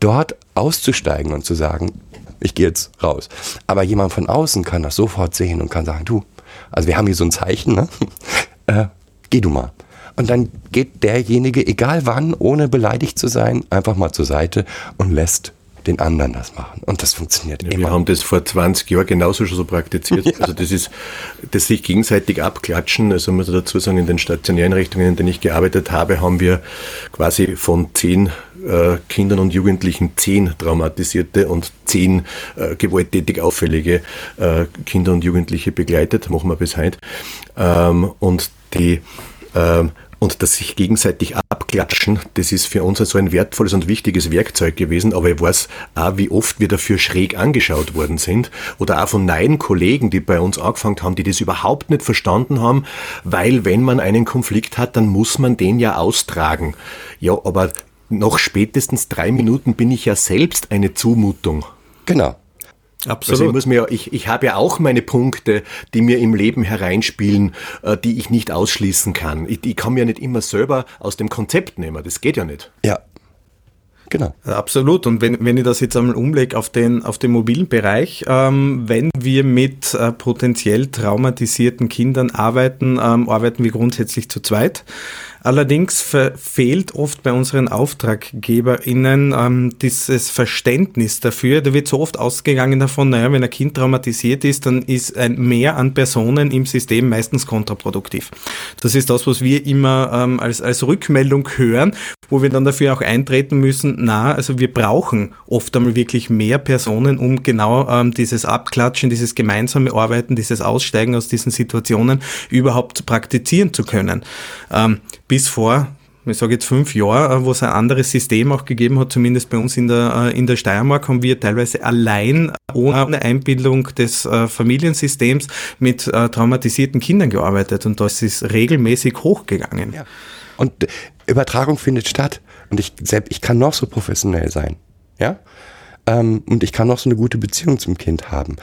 dort auszusteigen und zu sagen, ich gehe jetzt raus. Aber jemand von außen kann das sofort sehen und kann sagen, du, also wir haben hier so ein Zeichen, ne? [LAUGHS] äh, geh du mal. Und dann geht derjenige, egal wann, ohne beleidigt zu sein, einfach mal zur Seite und lässt den anderen das machen. Und das funktioniert Ja, immer. wir haben das vor 20 Jahren genauso schon so praktiziert. [LAUGHS] Also das ist das sich gegenseitig abklatschen. Also muss ich dazu sagen, in den stationären Einrichtungen, in denen ich gearbeitet habe, haben wir quasi von zehn äh, Kindern und Jugendlichen zehn traumatisierte und zehn äh, gewalttätig auffällige äh, Kinder und Jugendliche begleitet. Machen wir bis heute. Ähm, und die ähm, und das sich gegenseitig abklatschen, das ist für uns so ein wertvolles und wichtiges Werkzeug gewesen. Aber ich weiß auch, wie oft wir dafür schräg angeschaut worden sind. Oder auch von neuen Kollegen, die bei uns angefangen haben, die das überhaupt nicht verstanden haben. Weil wenn man einen Konflikt hat, dann muss man den ja austragen. Ja, aber noch spätestens drei Minuten bin ich ja selbst eine Zumutung. Genau. Also ich Absolut. muss mir, ja- ich, ich habe ja auch meine Punkte, die mir im Leben hereinspielen, äh, die ich nicht ausschließen kann. Ich, ich kann mir nicht immer selber aus dem Konzept nehmen. Das geht ja nicht. Ja. Genau. Absolut. Und wenn, wenn ich das jetzt einmal umlege auf den, auf den mobilen Bereich, ähm, wenn wir mit äh, potenziell traumatisierten Kindern arbeiten, ähm, arbeiten wir grundsätzlich zu zweit. Allerdings fehlt oft bei unseren AuftraggeberInnen ähm, dieses Verständnis dafür. Da wird so oft ausgegangen davon, naja, wenn ein Kind traumatisiert ist, dann ist ein Mehr an Personen im System meistens kontraproduktiv. Das ist das, was wir immer ähm, als, als Rückmeldung hören, wo wir dann dafür auch eintreten müssen, na, also wir brauchen oft einmal wirklich mehr Personen, um genau ähm, dieses Abklatschen, dieses gemeinsame Arbeiten, dieses Aussteigen aus diesen Situationen überhaupt praktizieren zu können. Ähm, bis vor ich sage jetzt fünf Jahre, äh, wo es ein anderes System auch gegeben hat, zumindest bei uns in der, äh, in der Steiermark, haben wir teilweise allein ohne Einbildung des äh, Familiensystems mit äh, traumatisierten Kindern gearbeitet und das ist regelmäßig hochgegangen. Ja. Und äh, Übertragung findet statt. Und ich ich kann noch so professionell sein. Ja? Ähm, und ich kann noch so eine gute Beziehung zum Kind haben.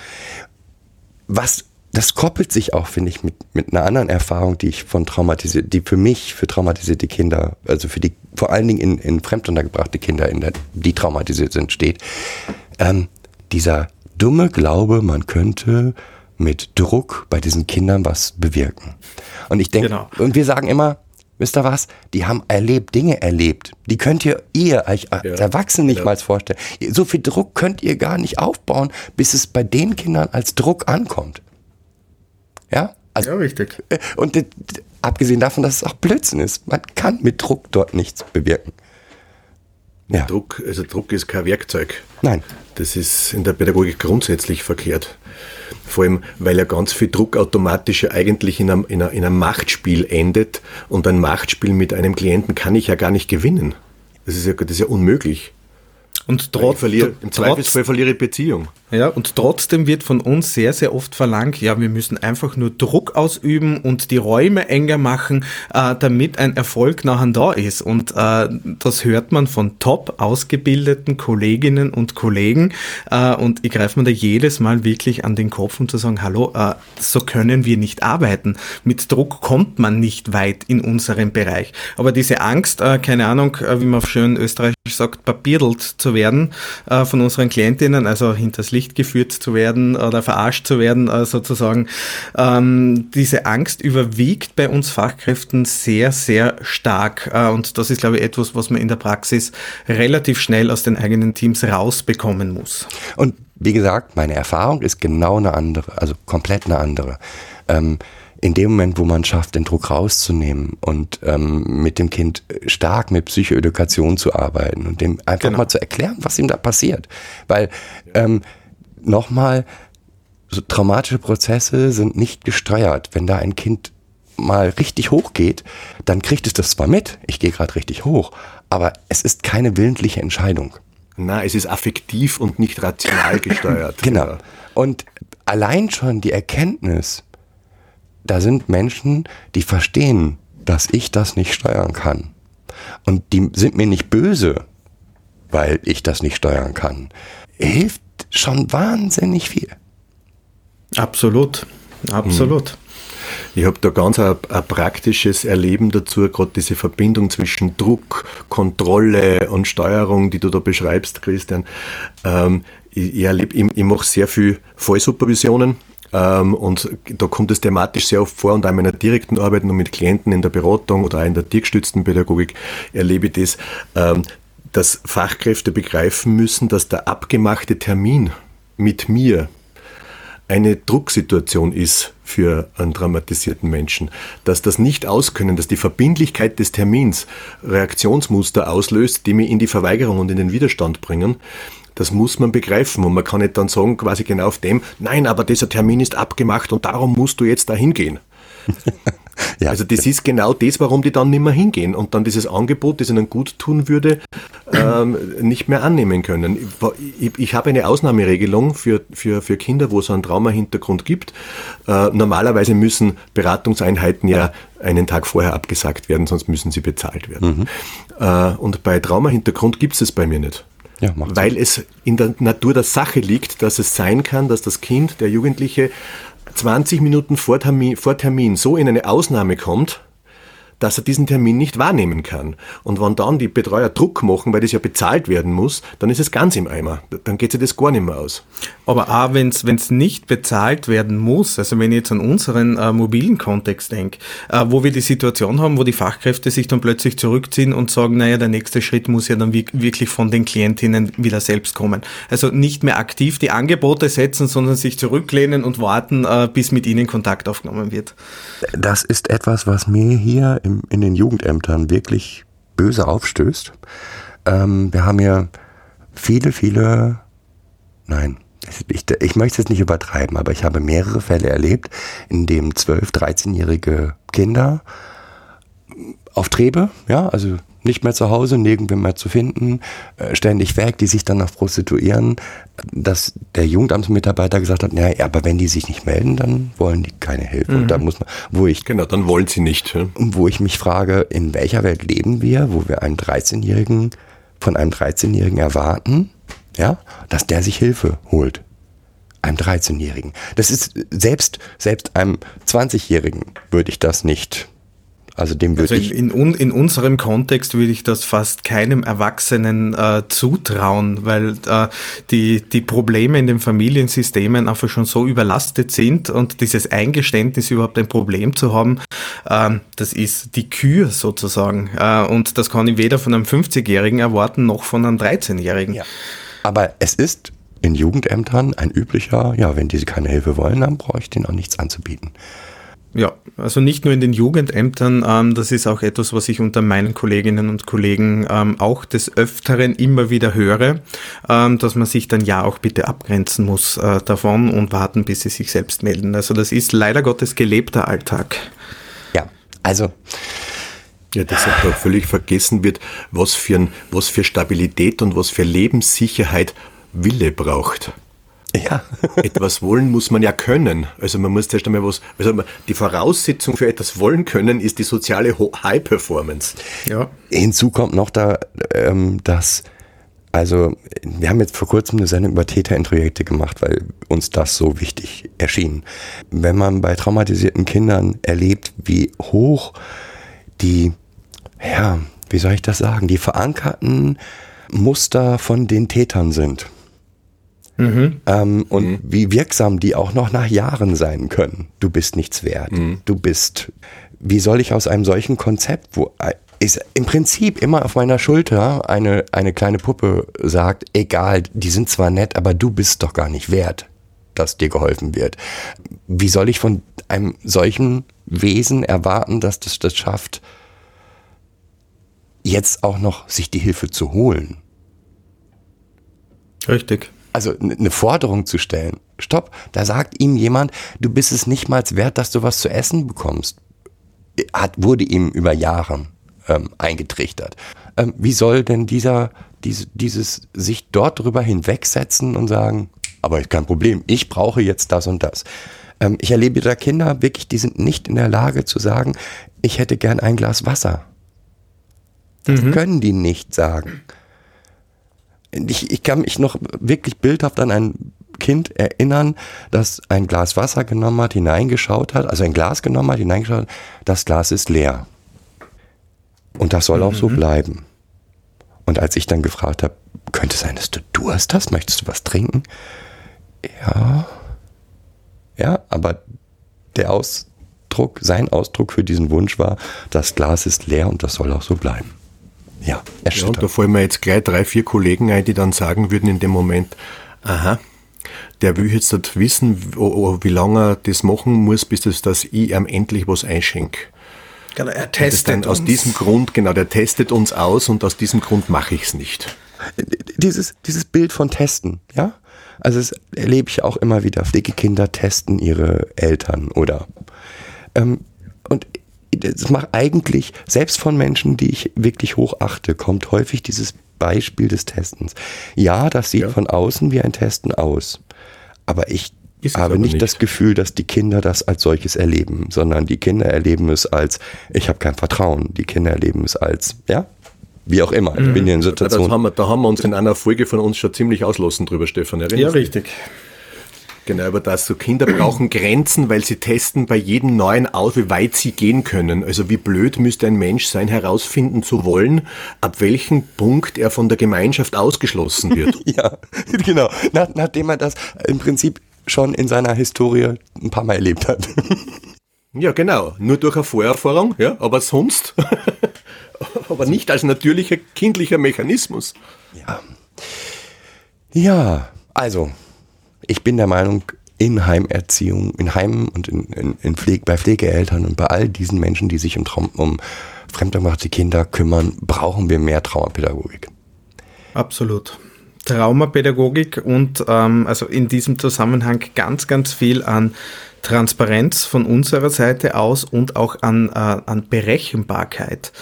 Was, das koppelt sich auch, finde ich, mit, mit einer anderen Erfahrung, die ich von traumatisiert, die für mich, für traumatisierte Kinder, also für die, vor allen Dingen in, in fremduntergebrachte Kinder, in der, die traumatisiert sind, steht. Ähm, dieser dumme Glaube, man könnte mit Druck bei diesen Kindern was bewirken. Und ich denke, Genau. und wir sagen immer, wisst ihr was? Die haben erlebt, Dinge erlebt. Die könnt ihr, ihr als als Erwachsene nicht Ja. mal vorstellen. So viel Druck könnt ihr gar nicht aufbauen, bis es bei den Kindern als Druck ankommt. Ja? Also, richtig. äh, Und abgesehen davon, dass es auch Blödsinn ist. Man kann mit Druck dort nichts bewirken. Ja. Druck, also Druck ist kein Werkzeug. Nein. Das ist in der Pädagogik grundsätzlich verkehrt. Vor allem, weil ja ganz viel Druck automatisch ja eigentlich in einem, in, einem, in einem Machtspiel endet und ein Machtspiel mit einem Klienten kann ich ja gar nicht gewinnen. Das ist ja, das ist ja unmöglich. Und trotz, verliere, Im Zweifelsfall verliere ich Beziehung. Ja, und trotzdem wird von uns sehr, sehr oft verlangt, ja, wir müssen einfach nur Druck ausüben und die Räume enger machen, äh, damit ein Erfolg nachher da ist. Und äh, das hört man von top ausgebildeten Kolleginnen und Kollegen. Äh, und ich greife mir da jedes Mal wirklich an den Kopf, um zu sagen, hallo, äh, so können wir nicht arbeiten. Mit Druck kommt man nicht weit in unserem Bereich. Aber diese Angst, äh, keine Ahnung, äh, wie man auf schön österreichisch sagt, papierdelt zu werden äh, von unseren Klientinnen, also hinters Licht geführt zu werden oder verarscht zu werden, äh, sozusagen. Ähm, diese Angst überwiegt bei uns Fachkräften sehr, sehr stark. Äh, und das ist, glaube ich, etwas, was man in der Praxis relativ schnell aus den eigenen Teams rausbekommen muss. Und wie gesagt, meine Erfahrung ist genau eine andere, also komplett eine andere. Ähm, in dem Moment, wo man schafft, den Druck rauszunehmen und ähm, mit dem Kind stark mit Psychoedukation zu arbeiten und dem einfach genau. mal zu erklären, was ihm da passiert. Weil ähm, nochmal, so traumatische Prozesse sind nicht gesteuert. Wenn da ein Kind mal richtig hoch geht, dann kriegt es das zwar mit, ich gehe gerade richtig hoch, aber es ist keine willentliche Entscheidung. Na, es ist affektiv und nicht rational gesteuert. [LAUGHS] genau. Ja. Und allein schon die Erkenntnis, da sind Menschen, die verstehen, dass ich das nicht steuern kann. Und die sind mir nicht böse, weil ich das nicht steuern kann. Hilft schon wahnsinnig viel. Absolut, absolut. Ich habe da ganz ein, ein, praktisches Erleben dazu, gerade diese Verbindung zwischen Druck, Kontrolle und Steuerung, die du da beschreibst, Christian. Ähm, ich, ich, erlebe, ich, ich mache sehr viel Fallsupervisionen und da kommt es thematisch sehr oft vor und auch in meiner direkten Arbeit nur mit Klienten in der Beratung oder auch in der tiergestützten Pädagogik erlebe ich das, ähm, dass Fachkräfte begreifen müssen, dass der abgemachte Termin mit mir eine Drucksituation ist für einen dramatisierten Menschen. Dass das nicht auskönnen, dass die Verbindlichkeit des Termins Reaktionsmuster auslöst, die mich in die Verweigerung und in den Widerstand bringen. Das muss man begreifen und man kann nicht dann sagen, quasi genau auf dem, nein, aber dieser Termin ist abgemacht und darum musst du jetzt da hingehen. [LAUGHS] ja. Also das ist genau das, warum die dann nicht mehr hingehen und dann dieses Angebot, das ihnen gut tun würde, ähm, nicht mehr annehmen können. Ich, ich, habe eine Ausnahmeregelung für, für, für Kinder, wo es einen Traumahintergrund gibt. Äh, normalerweise müssen Beratungseinheiten ja einen Tag vorher abgesagt werden, sonst müssen sie bezahlt werden. Mhm. Äh, und bei Traumahintergrund gibt es es bei mir nicht. Ja, weil Sinn. es in der Natur der Sache liegt, dass es sein kann, dass das Kind, der Jugendliche, 20 Minuten vor Termin, vor Termin so in eine Ausnahme kommt, dass er diesen Termin nicht wahrnehmen kann. Und wenn dann die Betreuer Druck machen, weil das ja bezahlt werden muss, dann ist es ganz im Eimer. Dann geht sich das gar nicht mehr aus. Aber auch wenn es nicht bezahlt werden muss, also wenn ich jetzt an unseren äh, mobilen Kontext denke, äh, wo wir die Situation haben, wo die Fachkräfte sich dann plötzlich zurückziehen und sagen, naja, der nächste Schritt muss ja dann wirklich von den Klientinnen wieder selbst kommen. Also nicht mehr aktiv die Angebote setzen, sondern sich zurücklehnen und warten, äh, bis mit ihnen Kontakt aufgenommen wird. Das ist etwas, was mir hier in den Jugendämtern wirklich böse aufstößt. Ähm, wir haben hier viele, viele, nein, ich, ich möchte es nicht übertreiben, aber ich habe mehrere Fälle erlebt, in dem 12-, 13-jährige Kinder auf Trebe, ja, also nicht mehr zu Hause, nirgendwo mehr zu finden, äh, ständig weg, die sich dann noch prostituieren, dass der Jugendamtsmitarbeiter gesagt hat, naja, aber wenn die sich nicht melden, dann wollen die keine Hilfe. Mhm. Und da muss man, wo ich. Genau, dann wollen sie nicht. Ja? Wo ich mich frage, in welcher Welt leben wir, wo wir einen 13-Jährigen, von einem 13-Jährigen erwarten, ja, dass der sich Hilfe holt. Einem 13-Jährigen. Das ist selbst, selbst einem 20-Jährigen würde ich das nicht also dem würde also ich. In, in, unserem Kontext würde ich das fast keinem Erwachsenen äh, zutrauen, weil äh, die, die Probleme in den Familiensystemen einfach schon so überlastet sind und dieses Eingeständnis überhaupt ein Problem zu haben, äh, das ist die Kür sozusagen. Äh, und das kann ich weder von einem 50-Jährigen erwarten noch von einem 13-Jährigen. Ja. Aber es ist in Jugendämtern ein üblicher, ja, wenn diese keine Hilfe wollen, dann brauche ich denen auch nichts anzubieten. Ja, also nicht nur in den Jugendämtern, ähm, das ist auch etwas, was ich unter meinen Kolleginnen und Kollegen ähm, auch des Öfteren immer wieder höre, ähm, dass man sich dann ja auch bitte abgrenzen muss äh, davon und warten, bis sie sich selbst melden. Also das ist leider Gottes gelebter Alltag. Ja, also Ja, deshalb da völlig vergessen wird, was für, ein, was für Stabilität und was für Lebenssicherheit Wille braucht. Ja. [LAUGHS] etwas wollen muss man ja können. Also man muss erst einmal was, also die Voraussetzung für etwas wollen können ist die soziale High Performance. Ja. Hinzu kommt noch da, ähm, dass, also wir haben jetzt vor kurzem eine Sendung über Täterintrojekte gemacht, weil uns das so wichtig erschien. Wenn man bei traumatisierten Kindern erlebt, wie hoch die, ja, wie soll ich das sagen, die verankerten Muster von den Tätern sind. Ähm, und wie wirksam die auch noch nach Jahren sein können. Du bist nichts wert. Du bist, wie soll ich aus einem solchen Konzept, wo äh, ist im Prinzip immer auf meiner Schulter eine, eine kleine Puppe sagt, egal, die sind zwar nett, aber du bist doch gar nicht wert, dass dir geholfen wird. Wie soll ich von einem solchen Wesen erwarten, dass das das schafft, jetzt auch noch sich die Hilfe zu holen? Richtig. Also eine Forderung zu stellen. Stopp, da sagt ihm jemand, du bist es nicht mal wert, dass du was zu essen bekommst. Hat, wurde ihm über Jahre ähm, eingetrichtert. Ähm, wie soll denn dieser, diese, dieses sich dort drüber hinwegsetzen und sagen, aber kein Problem, ich brauche jetzt das und das. Ähm, ich erlebe da Kinder wirklich, die sind nicht in der Lage zu sagen, ich hätte gern ein Glas Wasser. Das können die nicht sagen ich, ich kann mich noch wirklich bildhaft an ein Kind erinnern, das ein Glas Wasser genommen hat, hineingeschaut hat, also ein Glas genommen hat, hineingeschaut hat, das Glas ist leer. Und das soll auch so bleiben. Und als ich dann gefragt habe, könnte es sein, dass du Durst hast, möchtest du was trinken? Ja. Ja, aber der Ausdruck, sein Ausdruck für diesen Wunsch war, das Glas ist leer und das soll auch so bleiben. Ja, Ja, und erschütternd. da fallen mir jetzt gleich drei, vier Kollegen ein, die dann sagen würden in dem Moment, aha, der will jetzt nicht wissen, wie lange er das machen muss, bis das, dass ich ihm endlich was einschenke. Genau, er ist dann aus diesem Grund, genau, der testet uns aus und aus diesem Grund mache ich es nicht. dieses, dieses Bild von Testen, ja? Also das erlebe ich auch immer wieder. Pflegekinder testen ihre Eltern oder ähm, und das macht eigentlich, selbst von Menschen, die ich wirklich hochachte, kommt häufig dieses Beispiel des Testens. Ja, das sieht Ja. von außen wie ein Testen aus. Aber ich Ist habe aber nicht, nicht. das Gefühl, dass die Kinder das als solches erleben, sondern die Kinder erleben es als, ich habe kein Vertrauen. Die Kinder erleben es als, ja, wie auch immer. Ich bin in Das Situationen. haben wir, da haben wir uns in einer Folge von uns schon ziemlich auslassen drüber, Stefan. Ja, Erinnerst dich? richtig. Genau, aber das so Kinder brauchen [CLEARS THROAT] Grenzen, weil sie testen bei jedem Neuen aus, wie weit sie gehen können. Also wie blöd müsste ein Mensch sein, herausfinden zu wollen, ab welchem Punkt er von der Gemeinschaft ausgeschlossen wird. [LAUGHS] Ja, genau. Nach, nachdem er das im Prinzip schon in seiner Historie ein paar Mal erlebt hat. [LAUGHS] ja, genau. Nur durch eine Vorerfahrung, ja, aber sonst, [LAUGHS] aber nicht als natürlicher kindlicher Mechanismus. Ja. Ja, also, ich bin der Meinung, in Heimerziehung, in Heimen und in, in, in Pflege, bei Pflegeeltern und bei all diesen Menschen, die sich um, Traum, um fremdgebrachte Kinder kümmern, brauchen wir mehr Traumapädagogik. Absolut. Traumapädagogik und ähm, also in diesem Zusammenhang ganz, ganz viel an Transparenz von unserer Seite aus und auch an, äh, an Berechenbarkeit.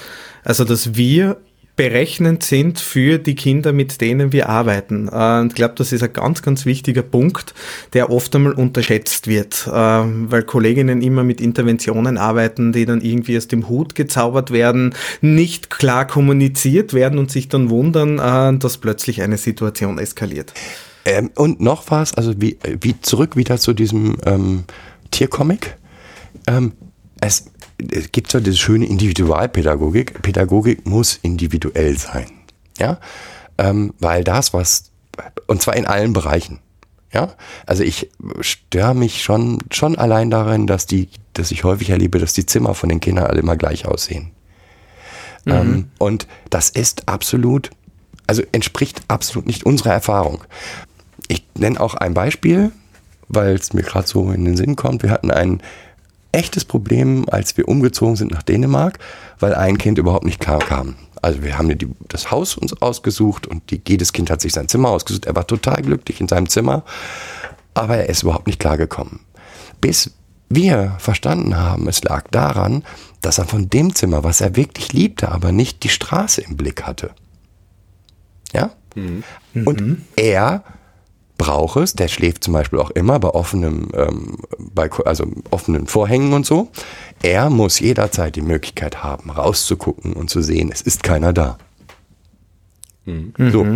Also dass wir berechnend sind für die Kinder, mit denen wir arbeiten. Äh, und ich glaube, das ist ein ganz, ganz wichtiger Punkt, der oft einmal unterschätzt wird, äh, weil Kolleginnen immer mit Interventionen arbeiten, die dann irgendwie aus dem Hut gezaubert werden, nicht klar kommuniziert werden und sich dann wundern, äh, dass plötzlich eine Situation eskaliert. Ähm, und noch was, also wie, wie zurück wieder zu diesem ähm, Tiercomic. Ähm, es, es gibt so diese schöne Individualpädagogik. Pädagogik muss individuell sein. Ja, ähm, weil das, was, und zwar in allen Bereichen. Ja, also ich störe mich schon, schon allein darin, dass die, dass ich häufig erlebe, dass die Zimmer von den Kindern alle immer gleich aussehen. Ähm, und das ist absolut, also entspricht absolut nicht unserer Erfahrung. Ich nenne auch ein Beispiel, weil es mir gerade so in den Sinn kommt. Wir hatten ein echtes Problem, als wir umgezogen sind nach Dänemark, weil ein Kind überhaupt nicht klar kam. Also wir haben die, das Haus uns ausgesucht und die, jedes Kind hat sich sein Zimmer ausgesucht. Er war total glücklich in seinem Zimmer, aber er ist überhaupt nicht klargekommen. Bis wir verstanden haben, es lag daran, dass er von dem Zimmer, was er wirklich liebte, aber nicht die Straße im Blick hatte. Ja? Mhm. Und er braucht es, der schläft zum Beispiel auch immer bei offenem, ähm, Balkon, also offenen Vorhängen und so. Er muss jederzeit die Möglichkeit haben, rauszugucken und zu sehen, es ist keiner da. Mhm. So.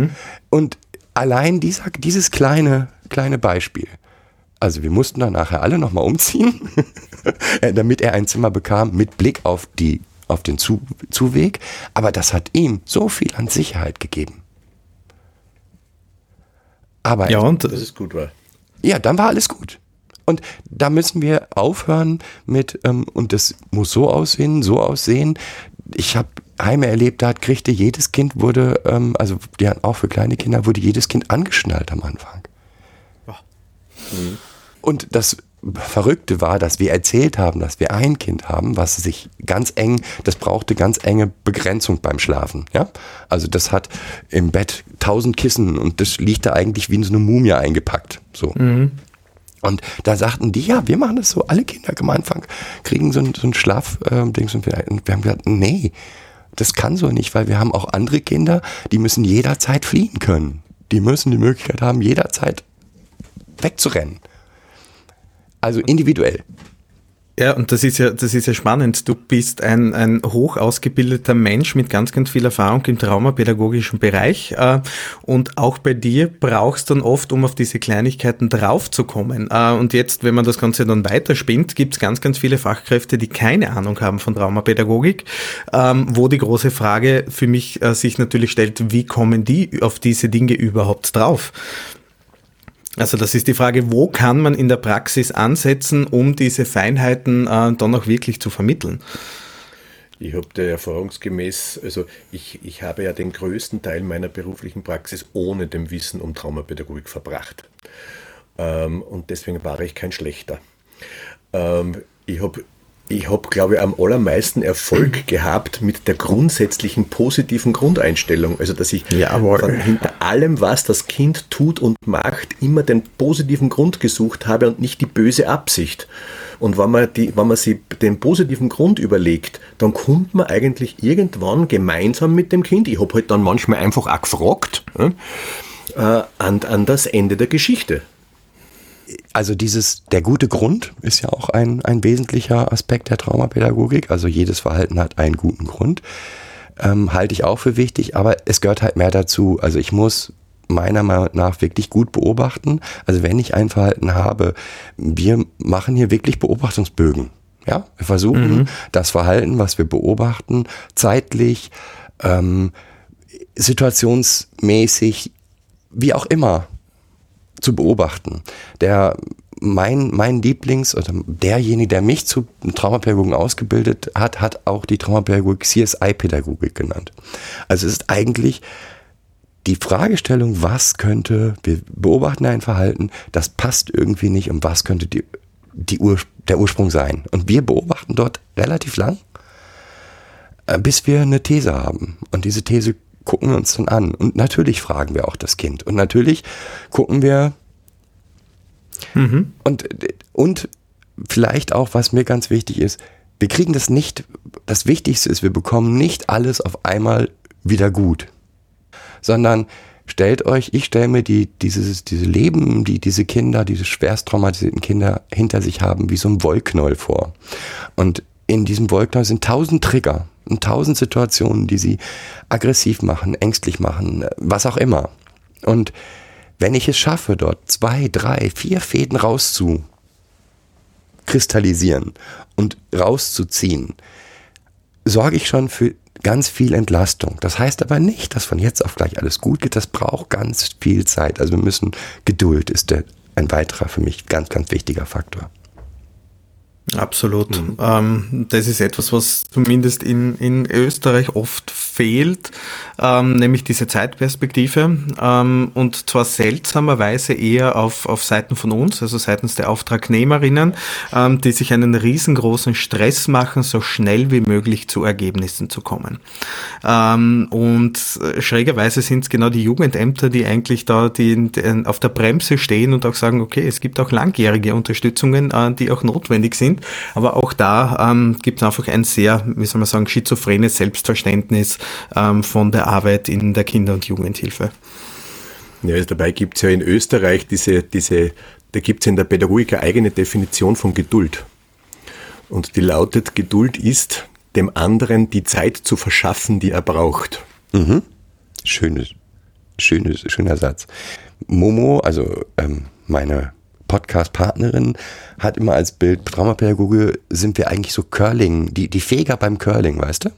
Und allein dieser, dieses kleine, kleine Beispiel. Also wir mussten dann nachher alle nochmal umziehen, [LAUGHS] damit er ein Zimmer bekam mit Blick auf die, auf den Zu Zuweg. Aber das hat ihm so viel an Sicherheit gegeben. Aber ja, und das ist gut war. Ja, dann war alles gut. Und da müssen wir aufhören mit, ähm, und das muss so aussehen, so aussehen. Ich habe Heime erlebt hat, kriegte jedes Kind wurde, ähm, also die hatten auch für kleine Kinder, wurde jedes Kind angeschnallt am Anfang. Mhm. Und das Verrückte war, dass wir erzählt haben, dass wir ein Kind haben, was sich ganz eng, das brauchte ganz enge Begrenzung beim Schlafen. Ja, also das hat im Bett tausend Kissen und das liegt da eigentlich wie in so eine Mumie eingepackt. So. Mhm. Und da sagten die, ja, wir machen das so, alle Kinder am Anfang kriegen so ein, so ein Schlafding. Äh, und wir haben gesagt, nee, das kann so nicht, weil wir haben auch andere Kinder, die müssen jederzeit fliehen können. Die müssen die Möglichkeit haben, jederzeit wegzurennen. Also individuell. Ja, und das ist ja, das ist ja spannend. Du bist ein, ein hoch ausgebildeter Mensch mit ganz, ganz viel Erfahrung im traumapädagogischen Bereich. Äh, und auch bei dir brauchst du dann oft, um auf diese Kleinigkeiten draufzukommen. Äh, und jetzt, wenn man das Ganze dann weiterspinnt, gibt es ganz, ganz viele Fachkräfte, die keine Ahnung haben von Traumapädagogik, ähm, wo die große Frage für mich äh, sich natürlich stellt, wie kommen die auf diese Dinge überhaupt drauf? Also das ist die Frage, wo kann man in der Praxis ansetzen, um diese Feinheiten äh, dann auch wirklich zu vermitteln? Ich habe da erfahrungsgemäß, also ich, ich habe ja den größten Teil meiner beruflichen Praxis ohne dem Wissen um Traumapädagogik verbracht. Ähm, und deswegen war ich kein schlechter. Ähm, ich habe ich habe, glaube ich, am allermeisten Erfolg gehabt mit der grundsätzlichen positiven Grundeinstellung. Also, dass ich hinter allem, was das Kind tut und macht, immer den positiven Grund gesucht habe und nicht die böse Absicht. Und wenn man, die, wenn man sich den positiven Grund überlegt, dann kommt man eigentlich irgendwann gemeinsam mit dem Kind, ich habe halt dann manchmal einfach auch gefragt, äh, an, an das Ende der Geschichte also dieses, der gute Grund ist ja auch ein, ein wesentlicher Aspekt der Traumapädagogik. Also jedes Verhalten hat einen guten Grund. Ähm, halte ich auch für wichtig, aber es gehört halt mehr dazu. Also ich muss meiner Meinung nach wirklich gut beobachten. Also wenn ich ein Verhalten habe, wir machen hier wirklich Beobachtungsbögen. Ja, wir versuchen mhm. das Verhalten, was wir beobachten, zeitlich, ähm, situationsmäßig, wie auch immer zu beobachten. Der mein, mein Lieblings- oder derjenige, der mich zu Traumapädagogen ausgebildet hat, hat auch die Traumapädagogik CSI-Pädagogik genannt. Also es ist eigentlich die Fragestellung, was könnte, wir beobachten ein Verhalten, das passt irgendwie nicht und was könnte die, die Ur, der Ursprung sein. Und wir beobachten dort relativ lang, äh, bis wir eine These haben. Und diese These gucken wir uns dann an. Und natürlich fragen wir auch das Kind. Und natürlich gucken wir mhm. und, und vielleicht auch, was mir ganz wichtig ist, wir kriegen das nicht, das Wichtigste ist, wir bekommen nicht alles auf einmal wieder gut, sondern stellt euch, ich stelle mir die, dieses, diese Leben, die diese Kinder, diese schwerst traumatisierten Kinder hinter sich haben, wie so ein Wollknäuel vor. Und in diesem Wollknäuel sind tausend Trigger und tausend Situationen, die sie aggressiv machen, ängstlich machen, was auch immer. Und wenn ich es schaffe, dort zwei, drei, vier Fäden rauszukristallisieren und rauszuziehen, sorge ich schon für ganz viel Entlastung. Das heißt aber nicht, dass von jetzt auf gleich alles gut geht. Das braucht ganz viel Zeit. Also wir müssen, Geduld ist der, ein weiterer für mich ganz, ganz wichtiger Faktor. Absolut. Mhm. Ähm, das ist etwas, was zumindest in, in Österreich oft fehlt, ähm, nämlich diese Zeitperspektive. Ähm, und zwar seltsamerweise eher auf, auf Seiten von uns, also seitens der Auftragnehmerinnen, ähm, die sich einen riesengroßen Stress machen, so schnell wie möglich zu Ergebnissen zu kommen. Ähm, und schrägerweise sind es genau die Jugendämter, die eigentlich da die, die auf der Bremse stehen und auch sagen, okay, es gibt auch langjährige Unterstützungen, äh, die auch notwendig sind. Aber auch da ähm, gibt es einfach ein sehr, wie soll man sagen, schizophrenes Selbstverständnis ähm, von der Arbeit in der Kinder- und Jugendhilfe. Ja, also dabei gibt es ja in Österreich diese, diese da gibt es in der Pädagogik eine eigene Definition von Geduld. Und die lautet, Geduld ist, dem anderen die Zeit zu verschaffen, die er braucht. Mhm. Schönes, schönes, schöner Satz. Momo, also ähm, meine Podcast-Partnerin hat immer als Bild, Traumapädagoge sind wir eigentlich so Curling, die, die Feger beim Curling, weißt du?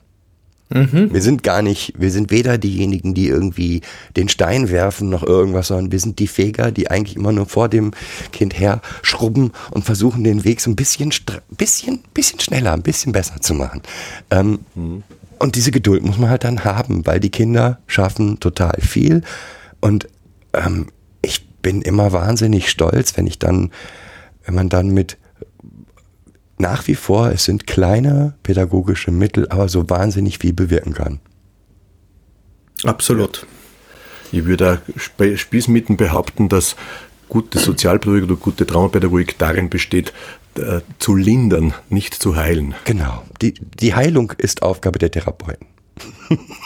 Mhm. Wir sind gar nicht, wir sind weder diejenigen, die irgendwie den Stein werfen noch irgendwas, sondern wir sind die Feger, die eigentlich immer nur vor dem Kind her schrubben und versuchen den Weg so ein bisschen, bisschen, bisschen schneller, ein bisschen besser zu machen. Ähm, mhm. Und diese Geduld muss man halt dann haben, weil die Kinder schaffen total viel und ähm, bin immer wahnsinnig stolz, wenn ich dann, wenn man dann mit nach wie vor, es sind kleine pädagogische Mittel, aber so wahnsinnig viel bewirken kann. Absolut. Ich würde Spießmitten behaupten, dass gute Sozialpädagogik oder gute Traumapädagogik darin besteht, äh, zu lindern, nicht zu heilen. Genau. Die, die Heilung ist Aufgabe der Therapeuten.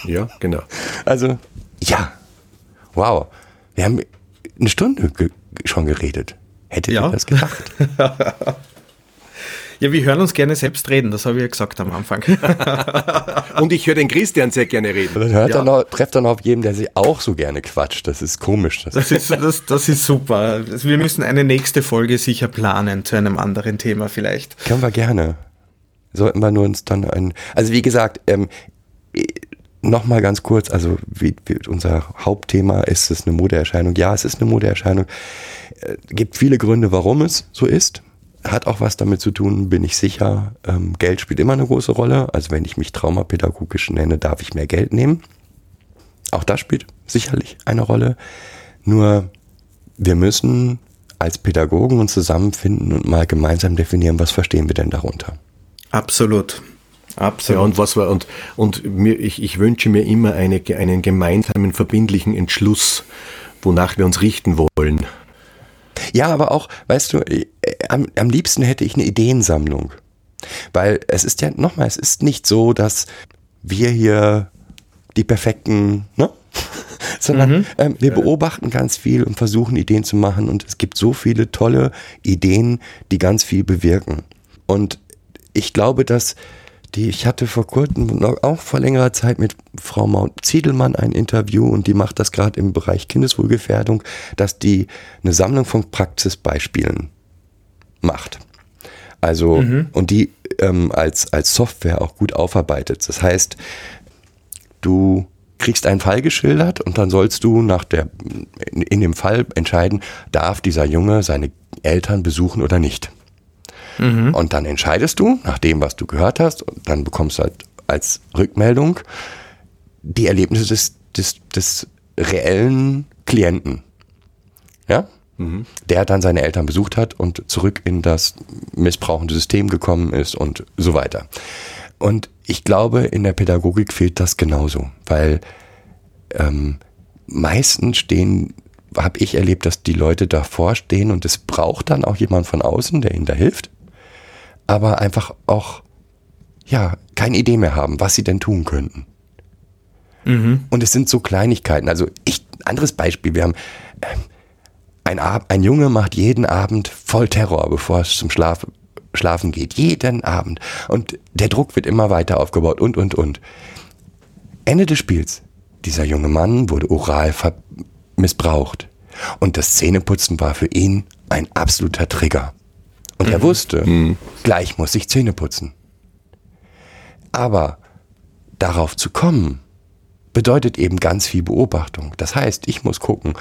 ja, genau. [LAUGHS] Also, ja. Wow. Wir haben eine Stunde ge schon geredet. Hättet ja. ihr das gedacht? [LAUGHS] ja, wir hören uns gerne selbst reden, das habe ich ja gesagt am Anfang. [LAUGHS] Und ich höre den Christian sehr gerne reden. Dann hört ja. dann auch, trefft dann auf jeden, der sich auch so gerne quatscht. Das ist komisch. Das, das, ist, das, das ist super. Wir müssen eine nächste Folge sicher planen zu einem anderen Thema vielleicht. Können wir gerne. Sollten wir nur uns dann ein. Also wie gesagt, ähm, Nochmal ganz kurz, also wie, wie unser Hauptthema ist es eine Modeerscheinung. Ja, es ist eine Modeerscheinung. Äh, gibt viele Gründe, warum es so ist. Hat auch was damit zu tun, bin ich sicher. Ähm, Geld spielt immer eine große Rolle. Also wenn ich mich traumapädagogisch nenne, darf ich mehr Geld nehmen. Auch das spielt sicherlich eine Rolle. Nur wir müssen als Pädagogen uns zusammenfinden und mal gemeinsam definieren, was verstehen wir denn darunter. Absolut. Absolut. Ja, und was war, und, und mir, ich, ich wünsche mir immer eine, einen gemeinsamen, verbindlichen Entschluss, wonach wir uns richten wollen. Ja, aber auch, weißt du, äh, am, am liebsten hätte ich eine Ideensammlung. Weil es ist ja, nochmal, es ist nicht so, dass wir hier die perfekten, ne? [LAUGHS] sondern mhm. ähm, wir beobachten ganz viel und versuchen Ideen zu machen und es gibt so viele tolle Ideen, die ganz viel bewirken. Und ich glaube, dass die, ich hatte vor kurzem, auch vor längerer Zeit mit Frau Maut Ziedelmann ein Interview und die macht das gerade im Bereich Kindeswohlgefährdung, dass die eine Sammlung von Praxisbeispielen macht. Also, mhm. und die ähm, als, als Software auch gut aufarbeitet. Das heißt, du kriegst einen Fall geschildert und dann sollst du nach der, in, in dem Fall entscheiden, darf dieser Junge seine Eltern besuchen oder nicht. Mhm. Und dann entscheidest du, nach dem, was du gehört hast, und dann bekommst du halt als Rückmeldung die Erlebnisse des, des, des reellen Klienten. Ja? Mhm. Der dann seine Eltern besucht hat und zurück in das missbrauchende System gekommen ist und so weiter. Und ich glaube, in der Pädagogik fehlt das genauso, weil ähm, meistens stehen, habe ich erlebt, dass die Leute davor stehen und es braucht dann auch jemand von außen, der ihnen da hilft aber einfach auch, ja, keine Idee mehr haben, was sie denn tun könnten. Mhm. Und es sind so Kleinigkeiten. Also ich, anderes Beispiel, wir haben, äh, ein, Ab ein Junge macht jeden Abend voll Terror, bevor es zum Schlaf Schlafen geht. Jeden Abend. Und der Druck wird immer weiter aufgebaut und, und, und. Ende des Spiels. Dieser junge Mann wurde oral missbraucht. Und das Zähneputzen war für ihn ein absoluter Trigger. Und mhm. er wusste, mhm. gleich muss ich Zähne putzen. Aber darauf zu kommen, bedeutet eben ganz viel Beobachtung. Das heißt, ich muss gucken,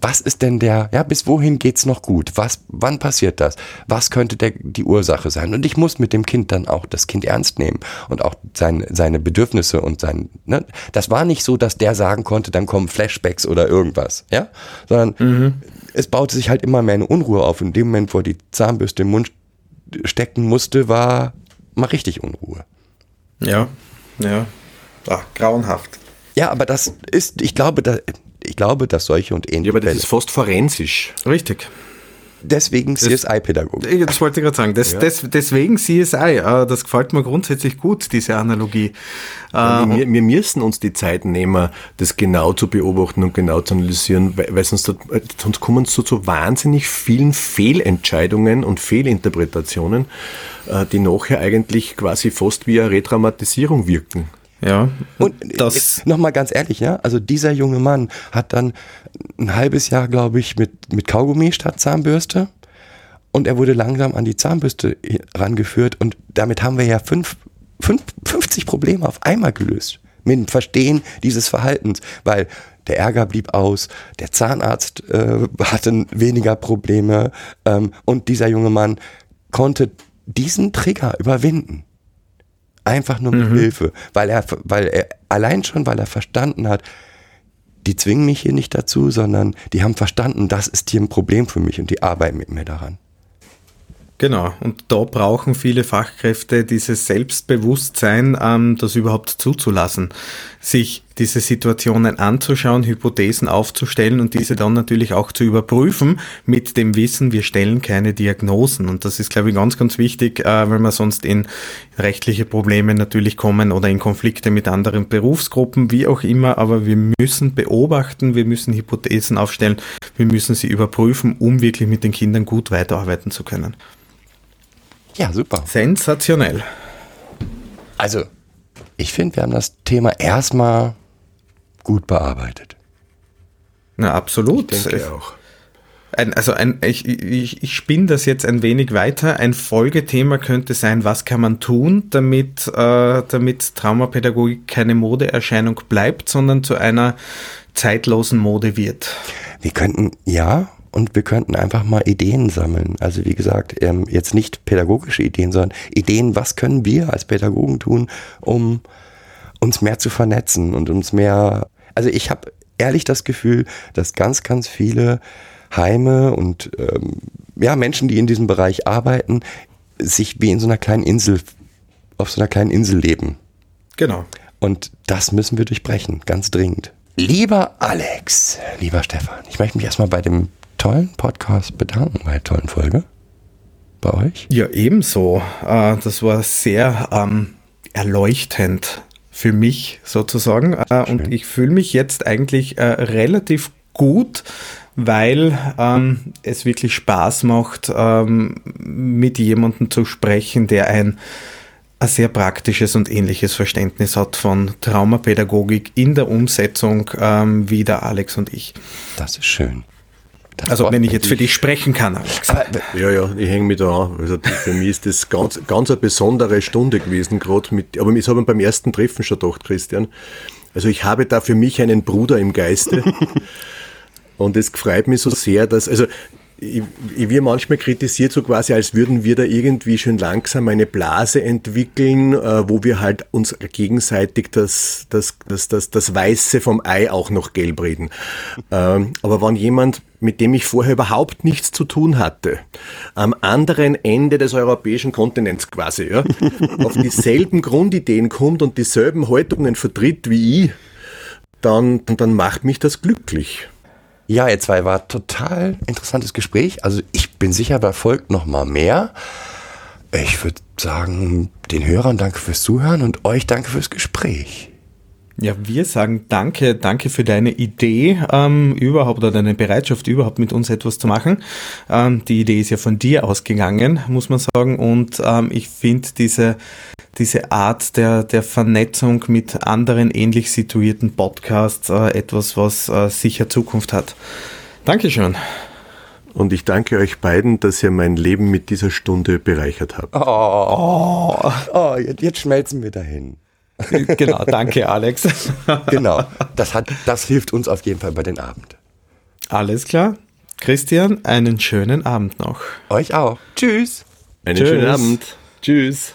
was ist denn der, ja, bis wohin geht's noch gut? Was, wann passiert das? Was könnte der, die Ursache sein? Und ich muss mit dem Kind dann auch das Kind ernst nehmen und auch sein, seine Bedürfnisse und sein, ne? Das war nicht so, dass der sagen konnte, dann kommen Flashbacks oder irgendwas, ja? Sondern mhm. Es baute sich halt immer mehr eine Unruhe auf. In dem Moment, wo er die Zahnbürste im Mund stecken musste, war mal richtig Unruhe. Ja, ja. Ach, grauenhaft. Ja, aber das ist, ich glaube, da, ich glaube, dass solche und ähnliche. Ja, aber das ist fast forensisch. Richtig. Deswegen CSI-Pädagogik. Das wollte ich gerade sagen. Das, ja. das, deswegen CSI. Äh, das gefällt mir grundsätzlich gut, diese Analogie. Ja, wir, wir, müssen uns die Zeit nehmen, das genau zu beobachten und genau zu analysieren, weil, weil sonst, sonst kommen zu so wahnsinnig vielen Fehlentscheidungen und Fehlinterpretationen, äh, die nachher eigentlich quasi fast wie eine Retraumatisierung wirken. Ja. Und das nochmal ganz ehrlich, ja, also dieser junge Mann hat dann ein halbes Jahr, glaube ich, mit, mit Kaugummi statt Zahnbürste und er wurde langsam an die Zahnbürste rangeführt und damit haben wir ja fünf, fünf, 50 Probleme auf einmal gelöst. Mit dem Verstehen dieses Verhaltens, weil der Ärger blieb aus, der Zahnarzt äh, hatte weniger Probleme ähm, und dieser junge Mann konnte diesen Trigger überwinden. Einfach nur mit mhm. Hilfe, weil er, weil er allein schon, weil er verstanden hat, die zwingen mich hier nicht dazu, sondern die haben verstanden, das ist hier ein Problem für mich und die arbeiten mit mir daran. Genau, und da brauchen viele Fachkräfte dieses Selbstbewusstsein, ähm, das überhaupt zuzulassen, sich diese Situationen anzuschauen, Hypothesen aufzustellen und diese dann natürlich auch zu überprüfen mit dem Wissen, wir stellen keine Diagnosen. Und das ist, glaube ich, ganz, ganz wichtig, äh, weil wir sonst in rechtliche Probleme natürlich kommen oder in Konflikte mit anderen Berufsgruppen, wie auch immer. Aber wir müssen beobachten, wir müssen Hypothesen aufstellen, wir müssen sie überprüfen, um wirklich mit den Kindern gut weiterarbeiten zu können. Ja, super. Sensationell. Also, ich finde, wir haben das Thema erstmal gut bearbeitet. Na, absolut. Ich denke auch. Ein, also ein, ich, ich, ich spinne das jetzt ein wenig weiter. Ein Folgethema könnte sein, was kann man tun, damit, äh, damit Traumapädagogik keine Modeerscheinung bleibt, sondern zu einer zeitlosen Mode wird. Wir könnten, ja, und wir könnten einfach mal Ideen sammeln. Also wie gesagt, ähm, jetzt nicht pädagogische Ideen, sondern Ideen, was können wir als Pädagogen tun, um uns mehr zu vernetzen und uns mehr. Also ich habe ehrlich das Gefühl, dass ganz, ganz viele Heime und ähm, ja Menschen, die in diesem Bereich arbeiten, sich wie in so einer kleinen Insel, auf so einer kleinen Insel leben. Genau. Und das müssen wir durchbrechen, ganz dringend. Lieber Alex, lieber Stefan, ich möchte mich erstmal bei dem tollen Podcast bedanken, bei der tollen Folge. Bei euch? Ja, ebenso. Äh, das war sehr ähm, erleuchtend für mich sozusagen. Äh, und ich fühle mich jetzt eigentlich äh, relativ gut, weil ähm, es wirklich Spaß macht, ähm, mit jemandem zu sprechen, der ein ein sehr praktisches und ähnliches Verständnis hat von Traumapädagogik in der Umsetzung ähm, wie der Alex und ich. Das ist schön. Das also wenn ich jetzt für dich sprechen kann, Alex. Ja, ja, ich hänge mich da an. Also für mich ist das ganz, ganz eine besondere Stunde gewesen, gerade mit, aber ich habe beim ersten Treffen schon gedacht, Christian. Also ich habe da für mich einen Bruder im Geiste. [LAUGHS] Und es freut mich so sehr, dass, also ich, ich wir manchmal kritisiert, so quasi, als würden wir da irgendwie schon langsam eine Blase entwickeln, äh, wo wir halt uns gegenseitig das, das, das, das, das Weiße vom Ei auch noch gelb reden. Ähm, aber wenn jemand, mit dem ich vorher überhaupt nichts zu tun hatte, am anderen Ende des europäischen Kontinents quasi, ja, [LAUGHS] auf dieselben Grundideen kommt und dieselben Haltungen vertritt wie ich, dann, dann macht mich das glücklich. Ja, ihr zwei war total interessantes Gespräch. Also ich bin sicher, da folgt noch mal mehr. Ich würde sagen, den Hörern danke fürs Zuhören und euch danke fürs Gespräch. Ja, wir sagen danke, danke für deine Idee ähm, überhaupt oder deine Bereitschaft überhaupt mit uns etwas zu machen. Ähm, die Idee ist ja von dir ausgegangen, muss man sagen. Und ähm, ich finde diese, diese Art der, der Vernetzung mit anderen ähnlich situierten Podcasts äh, etwas, was äh, sicher Zukunft hat. Dankeschön. Und ich danke euch beiden, dass ihr mein Leben mit dieser Stunde bereichert habt. Oh, oh, oh jetzt schmelzen wir dahin. genau, danke Alex. [LAUGHS] genau, das, hat, das hilft uns auf jeden Fall bei den Abend. Alles klar. Christian, einen schönen Abend noch. Euch auch. Tschüss. Einen Tschüss. schönen Abend. Tschüss.